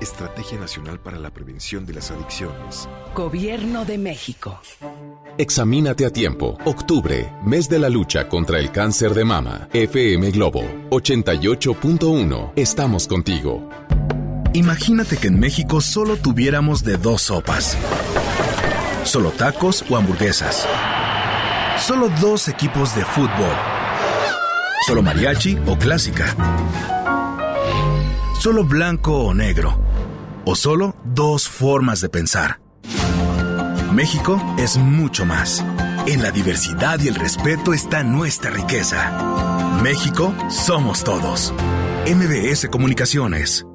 Estrategia Nacional para la Prevención de las Adicciones. Gobierno de México. Examínate a tiempo. Octubre, mes de la lucha contra el cáncer de mama. FM Globo 88.1. Estamos contigo. Imagínate que en México solo tuviéramos de dos sopas. Solo tacos o hamburguesas. Solo dos equipos de fútbol. Solo mariachi o clásica. Solo blanco o negro. O solo dos formas de pensar. México es mucho más. En la diversidad y el respeto está nuestra riqueza. México somos todos. MBS Comunicaciones.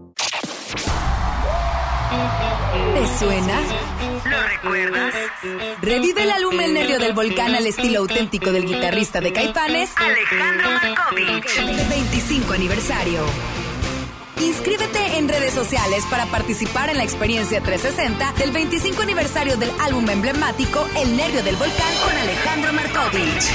¿Te suena? ¿Lo recuerdas? Revive el álbum El Nervio del Volcán al estilo auténtico del guitarrista de Caifanes, Alejandro Markovich. 25 aniversario. Inscríbete en redes sociales para participar en la experiencia 360 del 25 aniversario del álbum emblemático El Nervio del Volcán con Alejandro Markovich.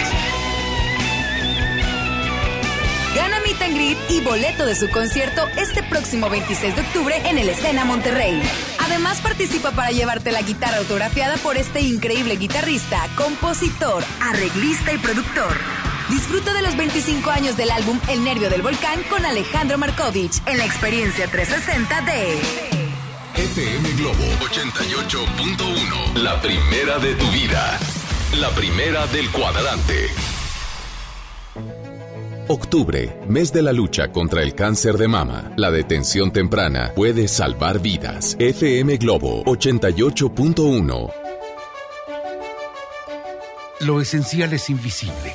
Gana Meet and Greet y boleto de su concierto este próximo 26 de octubre en el Escena Monterrey. Además participa para llevarte la guitarra autografiada por este increíble guitarrista, compositor, arreglista y productor. Disfruta de los 25 años del álbum El Nervio del Volcán con Alejandro Markovich en la experiencia 360 de FM Globo 88.1. La primera de tu vida. La primera del cuadrante. Octubre, mes de la lucha contra el cáncer de mama. La detención temprana puede salvar vidas. FM Globo 88.1. Lo esencial es invisible,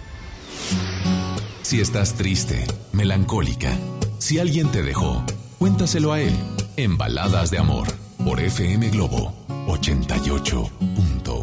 Si estás triste, melancólica, si alguien te dejó, cuéntaselo a él en Baladas de Amor por FM Globo 88.1.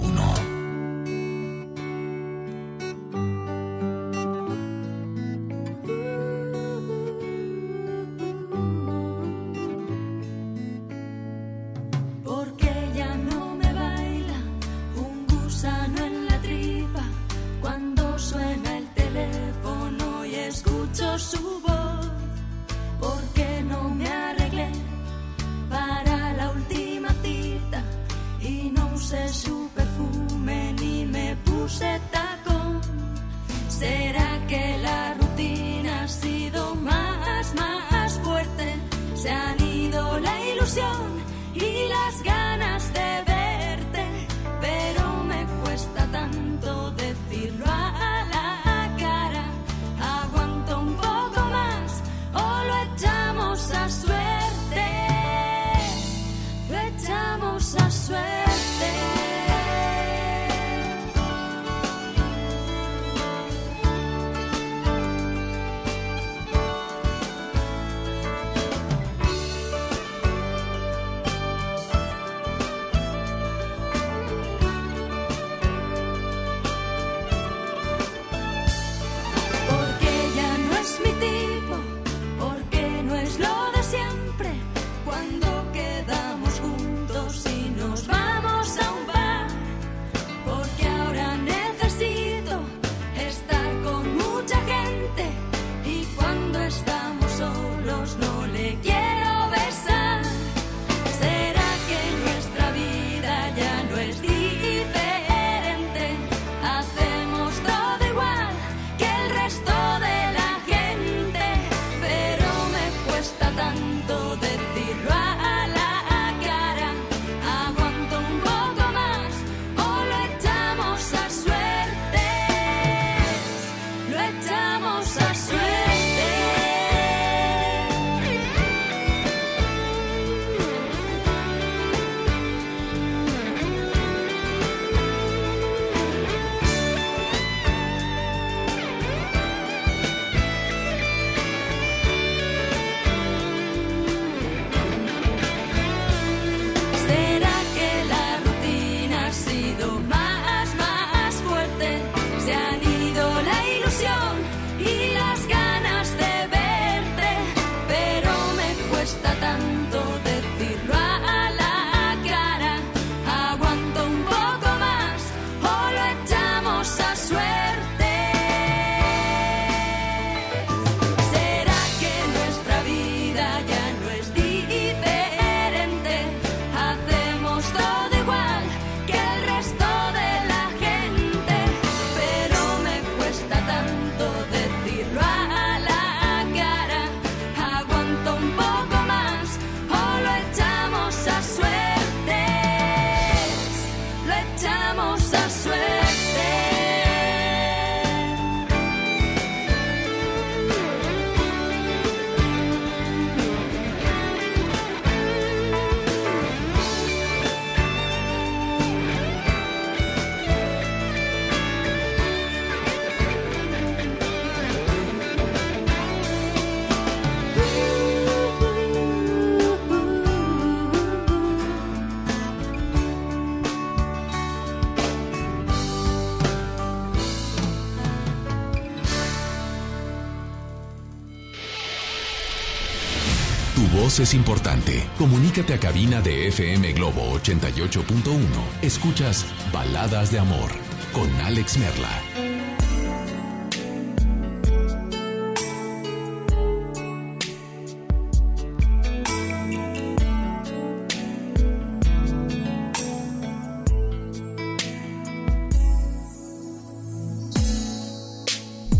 es importante. Comunícate a cabina de FM Globo 88.1. Escuchas Baladas de Amor con Alex Merla.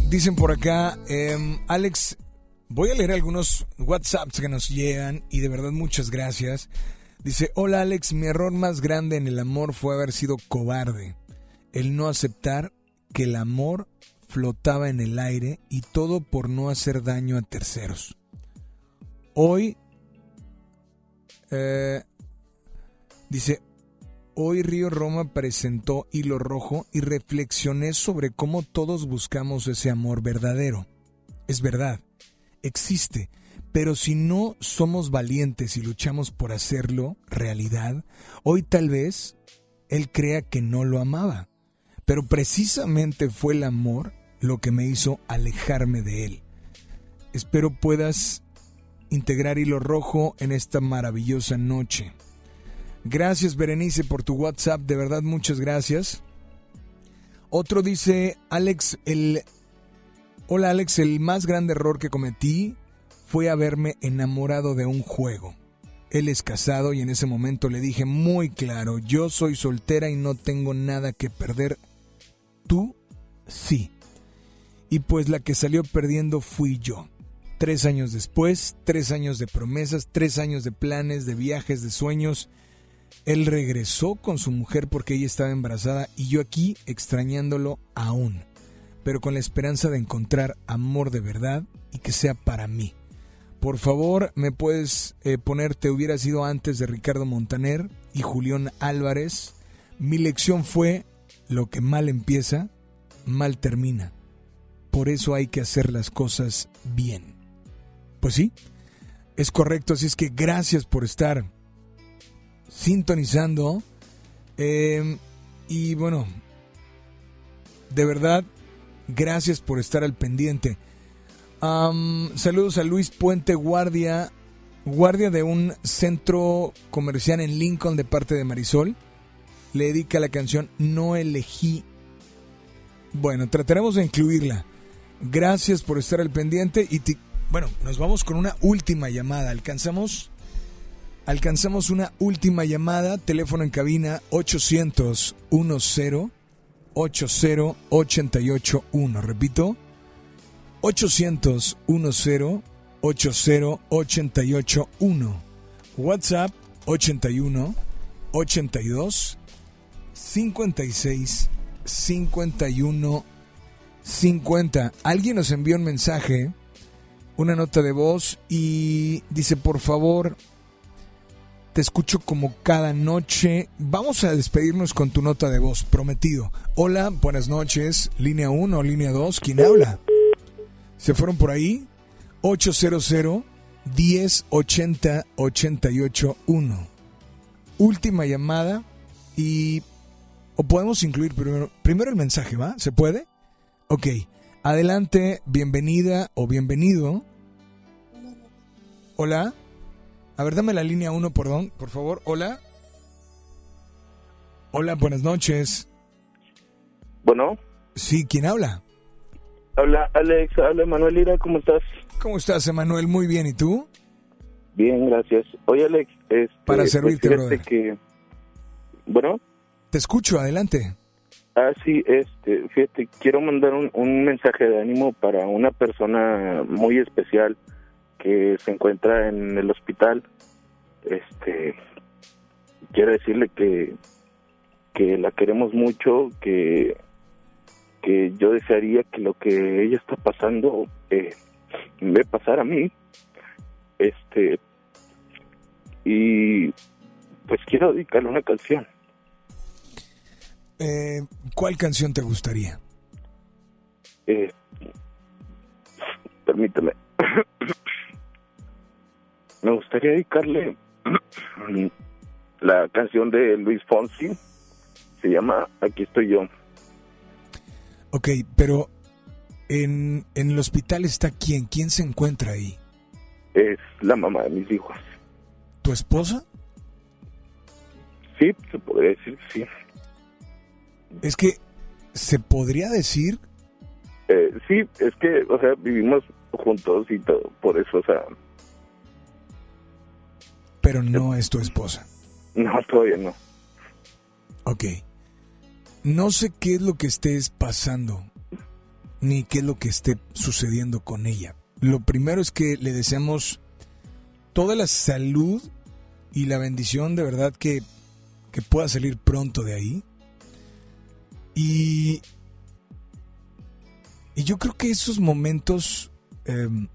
Dicen por acá, em, Alex, voy a leer algunos WhatsApps que nos llegan y de verdad muchas gracias. Dice, hola Alex, mi error más grande en el amor fue haber sido cobarde. El no aceptar que el amor flotaba en el aire y todo por no hacer daño a terceros. Hoy, eh, dice, hoy Río Roma presentó Hilo Rojo y reflexioné sobre cómo todos buscamos ese amor verdadero. Es verdad, existe, pero si no somos valientes y luchamos por hacerlo realidad, hoy tal vez él crea que no lo amaba. Pero precisamente fue el amor lo que me hizo alejarme de él. Espero puedas integrar hilo rojo en esta maravillosa noche. Gracias Berenice por tu WhatsApp, de verdad muchas gracias. Otro dice, Alex, el... Hola Alex, el más grande error que cometí fue haberme enamorado de un juego. Él es casado y en ese momento le dije muy claro, yo soy soltera y no tengo nada que perder. Tú sí. Y pues la que salió perdiendo fui yo. Tres años después, tres años de promesas, tres años de planes, de viajes, de sueños. Él regresó con su mujer porque ella estaba embarazada y yo aquí extrañándolo aún, pero con la esperanza de encontrar amor de verdad y que sea para mí. Por favor, me puedes eh, poner Te hubiera sido antes de Ricardo Montaner y Julián Álvarez. Mi lección fue, lo que mal empieza, mal termina. Por eso hay que hacer las cosas bien. Pues sí, es correcto, así es que gracias por estar sintonizando. Eh, y bueno, de verdad, gracias por estar al pendiente. Saludos a Luis Puente, guardia, guardia de un centro comercial en Lincoln de parte de Marisol. Le dedica la canción No elegí. Bueno, trataremos de incluirla. Gracias por estar al pendiente y bueno, nos vamos con una última llamada. Alcanzamos alcanzamos una última llamada, teléfono en cabina 800 10 80 881. Repito, 800 10 80 881. WhatsApp 81 82 56 51 50. Alguien nos envió un mensaje, una nota de voz y dice, por favor, te escucho como cada noche. Vamos a despedirnos con tu nota de voz, prometido. Hola, buenas noches, línea 1, línea 2, ¿quién habla? ¿Se fueron por ahí? 800 1080 881. Última llamada y... O podemos incluir primero, primero el mensaje, ¿va? ¿Se puede? Ok. Adelante, bienvenida o bienvenido. Hola. A ver, dame la línea 1, perdón, por favor. Hola. Hola, buenas noches. Bueno, Sí, ¿quién habla? Habla Alex, habla Manuel Lira, ¿cómo estás? ¿Cómo estás, Emanuel? Muy bien, ¿y tú? Bien, gracias. Oye, Alex, este, Para pues, servirte, que, bueno, Te escucho, adelante. ah, sí, este, fíjate, quiero mandar un, un mensaje de ánimo para una persona muy especial que se encuentra en el hospital. Este, quiero decirle que, que la queremos mucho, que, que yo desearía que lo que ella está pasando eh, me pasara a mí. Este, y pues quiero dedicarle una canción. Eh, ¿Cuál canción te gustaría? Eh, permíteme. Me gustaría dedicarle la canción de Luis Fonsi. Se llama Aquí estoy yo. Ok, pero en, en el hospital está quién? ¿Quién se encuentra ahí? Es la mamá de mis hijos. ¿Tu esposa? Sí, se podría decir sí. Es que se podría decir, Eh, sí, es que, o sea, vivimos juntos y todo, por eso, o sea, pero no es tu esposa. no, todavía no. Ok. No sé qué es lo que estés pasando, ni qué es lo que esté sucediendo con ella. Lo primero es que le deseamos toda la salud y la bendición de verdad que, que pueda salir pronto de ahí. Y, y yo creo que esos momentos em,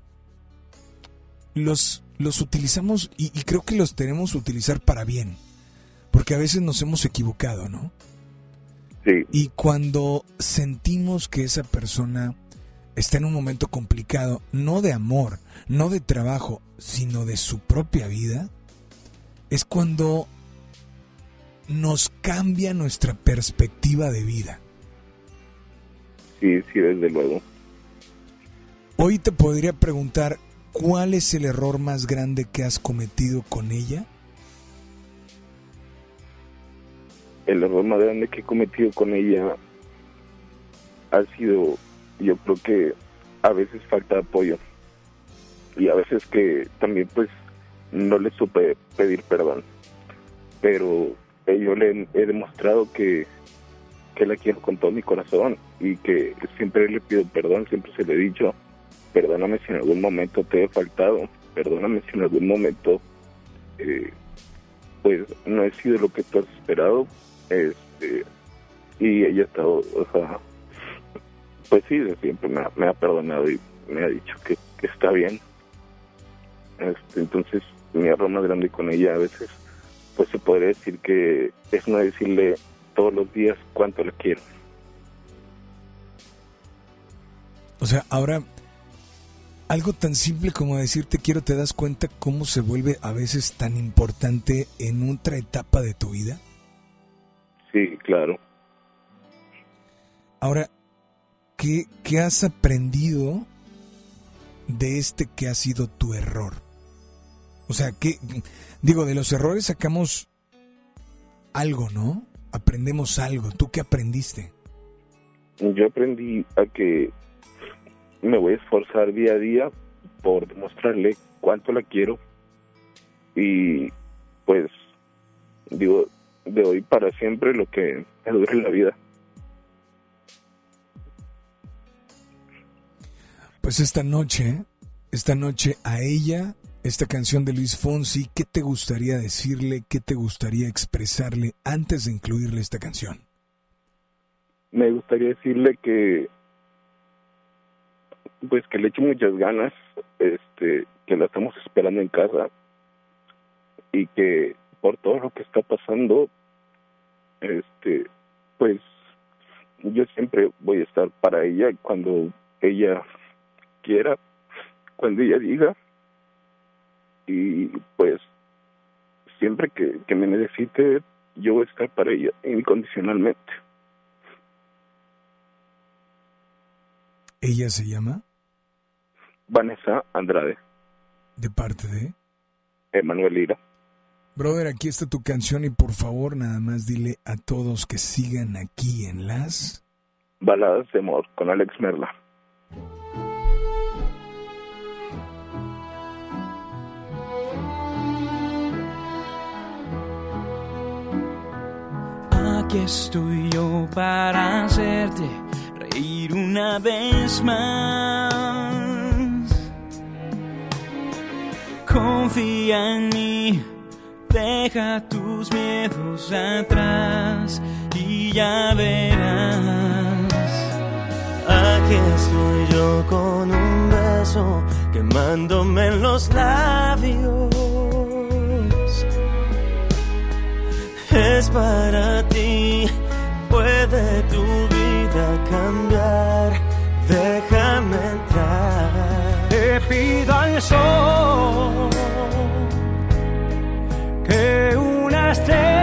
los, los utilizamos y, y creo que los tenemos que utilizar para bien. Porque a veces nos hemos equivocado, ¿no? Sí. Y cuando sentimos que esa persona está en un momento complicado, no de amor, no de trabajo, sino de su propia vida, es cuando nos cambia nuestra perspectiva de vida. Sí, sí, desde luego. Hoy te podría preguntar, ¿cuál es el error más grande que has cometido con ella? El error más grande que he cometido con ella ha sido, yo creo que a veces falta apoyo. Y a veces que también pues no le supe pedir perdón. Pero yo le he demostrado que, que la quiero con todo mi corazón y que siempre le pido perdón, siempre se le he dicho, perdóname si en algún momento te he faltado, perdóname si en algún momento eh, pues no he sido lo que tú has esperado, este y ella ha estado, o sea, pues sí, de siempre me ha, perdonado y me ha dicho que, está bien. Este, entonces, mi error más grande con ella a veces, pues se podría decir que es no decirle todos los días cuánto le quiero. O sea, ahora, algo tan simple como decirte quiero, ¿te das cuenta cómo se vuelve a veces tan importante en otra etapa de tu vida? Sí, claro. Ahora, ¿qué, qué has aprendido de este que ha sido tu error? O sea, que digo, de los errores sacamos algo, ¿no? Aprendemos algo. ¿Tú qué aprendiste? Yo aprendí a que me voy a esforzar día a día por demostrarle cuánto la quiero y pues digo de hoy para siempre lo que me dure la vida. Pues esta noche, esta noche a ella, esta canción de Luis Fonsi, ¿qué te gustaría decirle, qué te gustaría expresarle antes de incluirle esta canción? Me gustaría decirle que pues que le eche muchas ganas, este, que la estamos esperando en casa y que por todo lo que está pasando, este, pues yo siempre voy a estar para ella cuando ella quiera, cuando ella diga y pues siempre que, que me necesite yo voy a estar para ella incondicionalmente. ¿Ella se llama? Vanessa Andrade, De parte de... Emanuel Lira. Brother, aquí está tu canción y por favor nada más dile a todos que sigan aquí en las... Baladas de amor con Alex Merla. Aquí estoy yo para hacerte reír una vez más. Confía en mí, deja tus miedos atrás y ya verás. Aquí estoy yo con un beso quemándome en los labios. Es para ti, puede tu vida cambiar. Déjame entrar. Te pido al sol una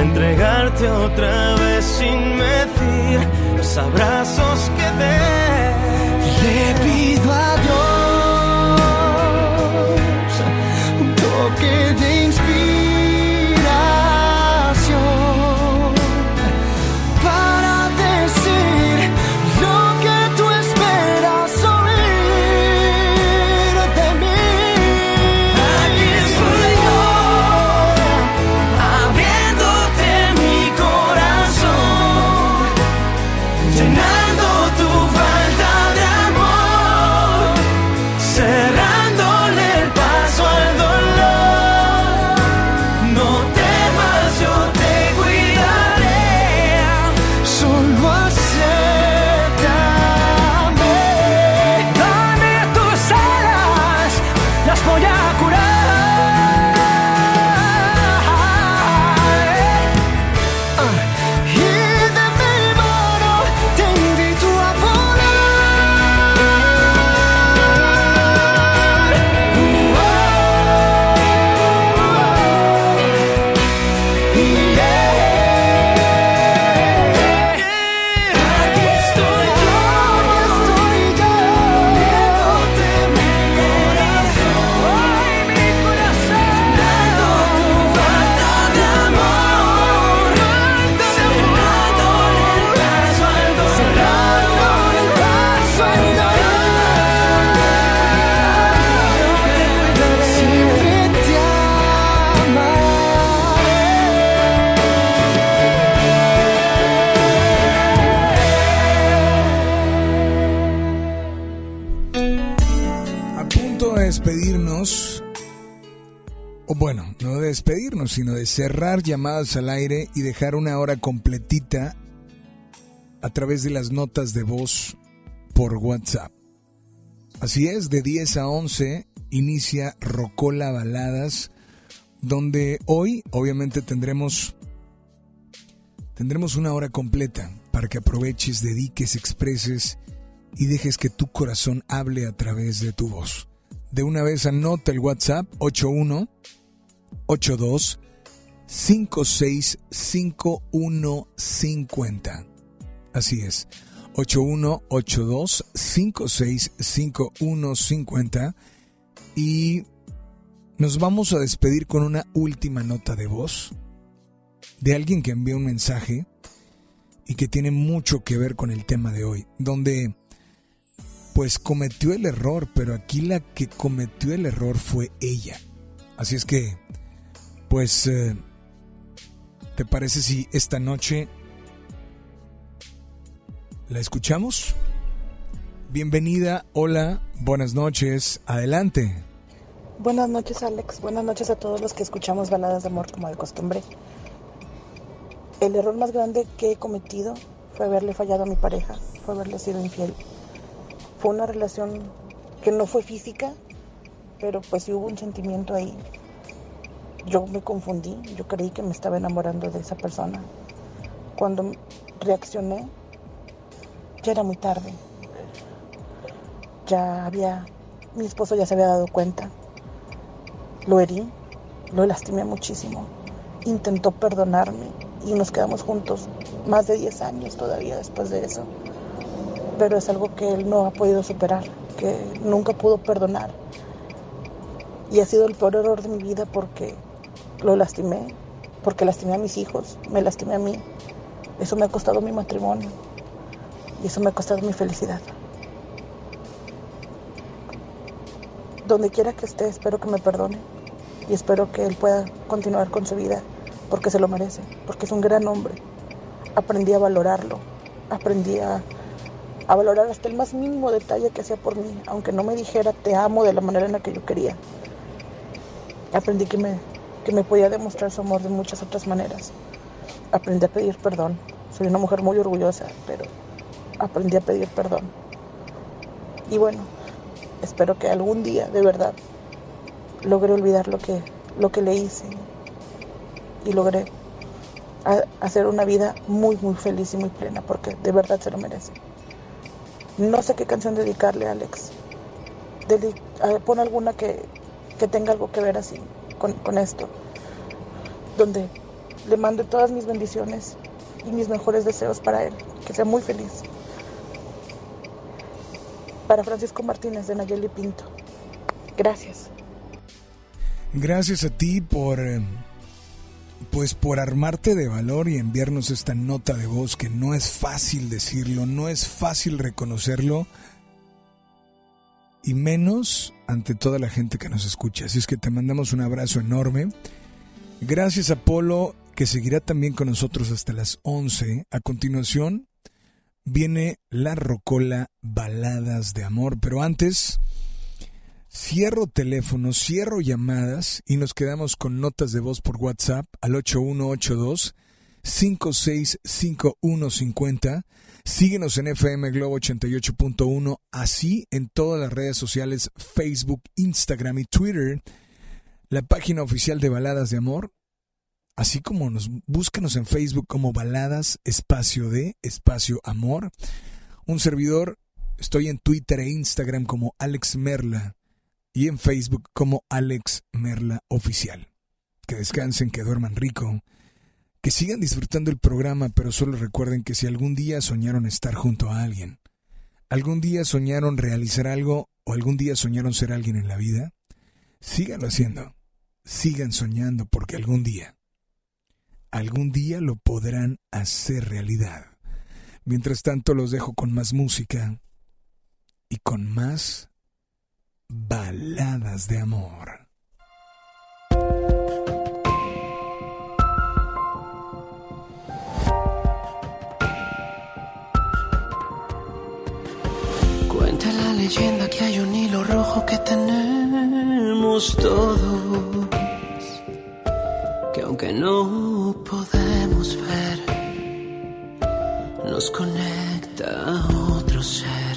entregarte otra vez sin medir los abrazos que dé. Le pido a Dios toque cerrar llamadas al aire y dejar una hora completita a través de las notas de voz por WhatsApp. Así es, de 10 a 11 inicia Rocola Baladas, donde hoy obviamente tendremos tendremos una hora completa para que aproveches, dediques, expreses y dejes que tu corazón hable a través de tu voz. De una vez anota el WhatsApp 81 82 56 5150. Así es. 8182 56 5150 y nos vamos a despedir con una última nota de voz de alguien que envió un mensaje y que tiene mucho que ver con el tema de hoy, donde pues cometió el error, pero aquí la que cometió el error fue ella. Así es que, pues, eh, ¿te parece si esta noche la escuchamos? Bienvenida, hola, buenas noches, adelante. Buenas noches, Alex. Buenas noches a todos los que escuchamos baladas de amor como de costumbre. El error más grande que he cometido fue haberle fallado a mi pareja, fue haberle sido infiel. Fue una relación que no fue física, pero pues sí hubo un sentimiento ahí. Yo me confundí, yo creí que me estaba enamorando de esa persona. Cuando reaccioné, ya era muy tarde. Ya había, mi esposo ya se había dado cuenta. Lo herí, lo lastimé muchísimo. Intentó perdonarme y nos quedamos juntos más de 10 años todavía después de eso. Pero es algo que él no ha podido superar, que nunca pudo perdonar. Y ha sido el peor error de mi vida porque lo lastimé, porque lastimé a mis hijos, me lastimé a mí. Eso me ha costado mi matrimonio y eso me ha costado mi felicidad. Donde quiera que esté, espero que me perdone y espero que él pueda continuar con su vida porque se lo merece, porque es un gran hombre. Aprendí a valorarlo, aprendí a, a valorar hasta el más mínimo detalle que hacía por mí, aunque no me dijera te amo de la manera en la que yo quería. Aprendí que me, que me podía demostrar su amor de muchas otras maneras. aprendí a pedir perdón. Soy una mujer muy orgullosa, pero aprendí a pedir perdón. Y bueno, espero que algún día, de verdad, logre olvidar lo que, lo que le hice y logré hacer una vida muy, muy feliz y muy plena, porque de verdad se lo merece. No sé qué canción dedicarle a Alex. A- pon alguna que, que tenga algo que ver así con, esto, donde le mando todas mis bendiciones y mis mejores deseos para él, que sea muy feliz. Para Francisco Martínez de Nayeli Pinto. Gracias. Gracias a ti por eh, pues por armarte de valor y enviarnos esta nota de voz que no es fácil decirlo, no es fácil reconocerlo y menos ante toda la gente que nos escucha. Así es que te mandamos un abrazo enorme. Gracias a Polo que seguirá también con nosotros hasta las 11. A continuación viene La Rocola Baladas de Amor, pero antes Cierro teléfonos, cierro llamadas y nos quedamos con notas de voz por WhatsApp al 8182 565150. Síguenos en FM Globo 88.1, así en todas las redes sociales, Facebook, Instagram y Twitter, la página oficial de Baladas de Amor, así como nos búscanos en Facebook como Baladas Espacio de Espacio Amor. Un servidor, estoy en Twitter e Instagram como Alex Merla y en Facebook como Alex Merla Oficial. Que descansen, que duerman rico, que sigan disfrutando el programa, pero solo recuerden que si algún día soñaron estar junto a alguien, algún día soñaron realizar algo o algún día soñaron ser alguien en la vida, síganlo haciendo, sigan soñando porque algún día, algún día lo podrán hacer realidad. Mientras tanto los dejo con más música y con más Baladas de amor. Leyenda que hay un hilo rojo que tenemos todos, que aunque no podemos ver, nos conecta a otro ser.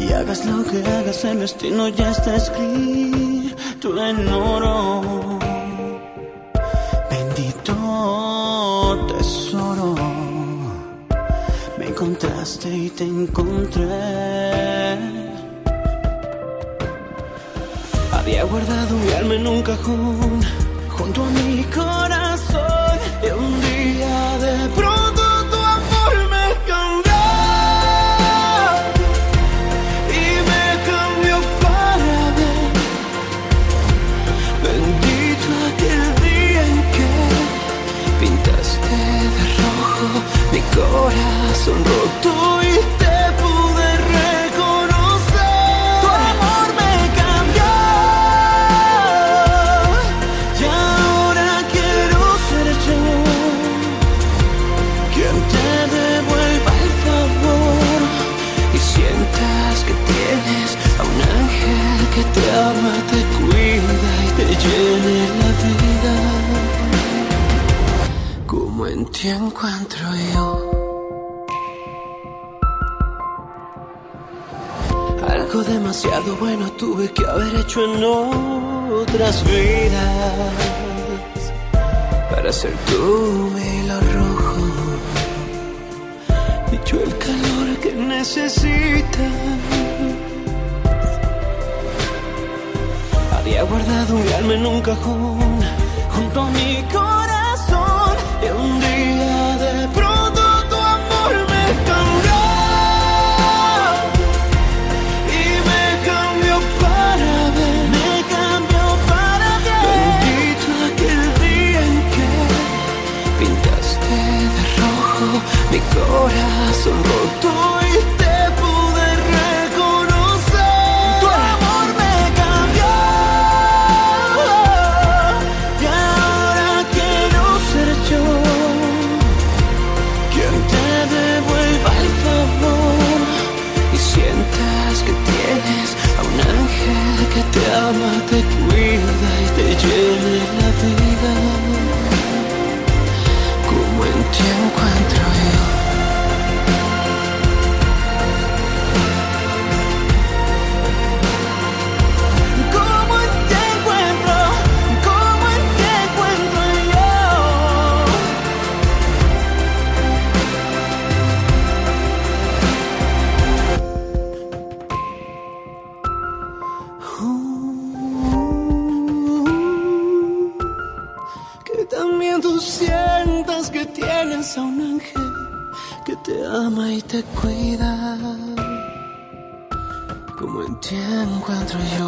Y hagas lo que hagas, el destino ya está escrito en oro. Y te encontré. Había guardado mi alma en un cajón junto a mi corazón. Y un día de pronto tu amor Encuentro yo. Algo demasiado bueno tuve que haber hecho en otras vidas para ser tú mi hilo rojo y yo el calor que necesitas. Había guardado mi alma en un cajón junto a mi corazón corazón roto y te treasure.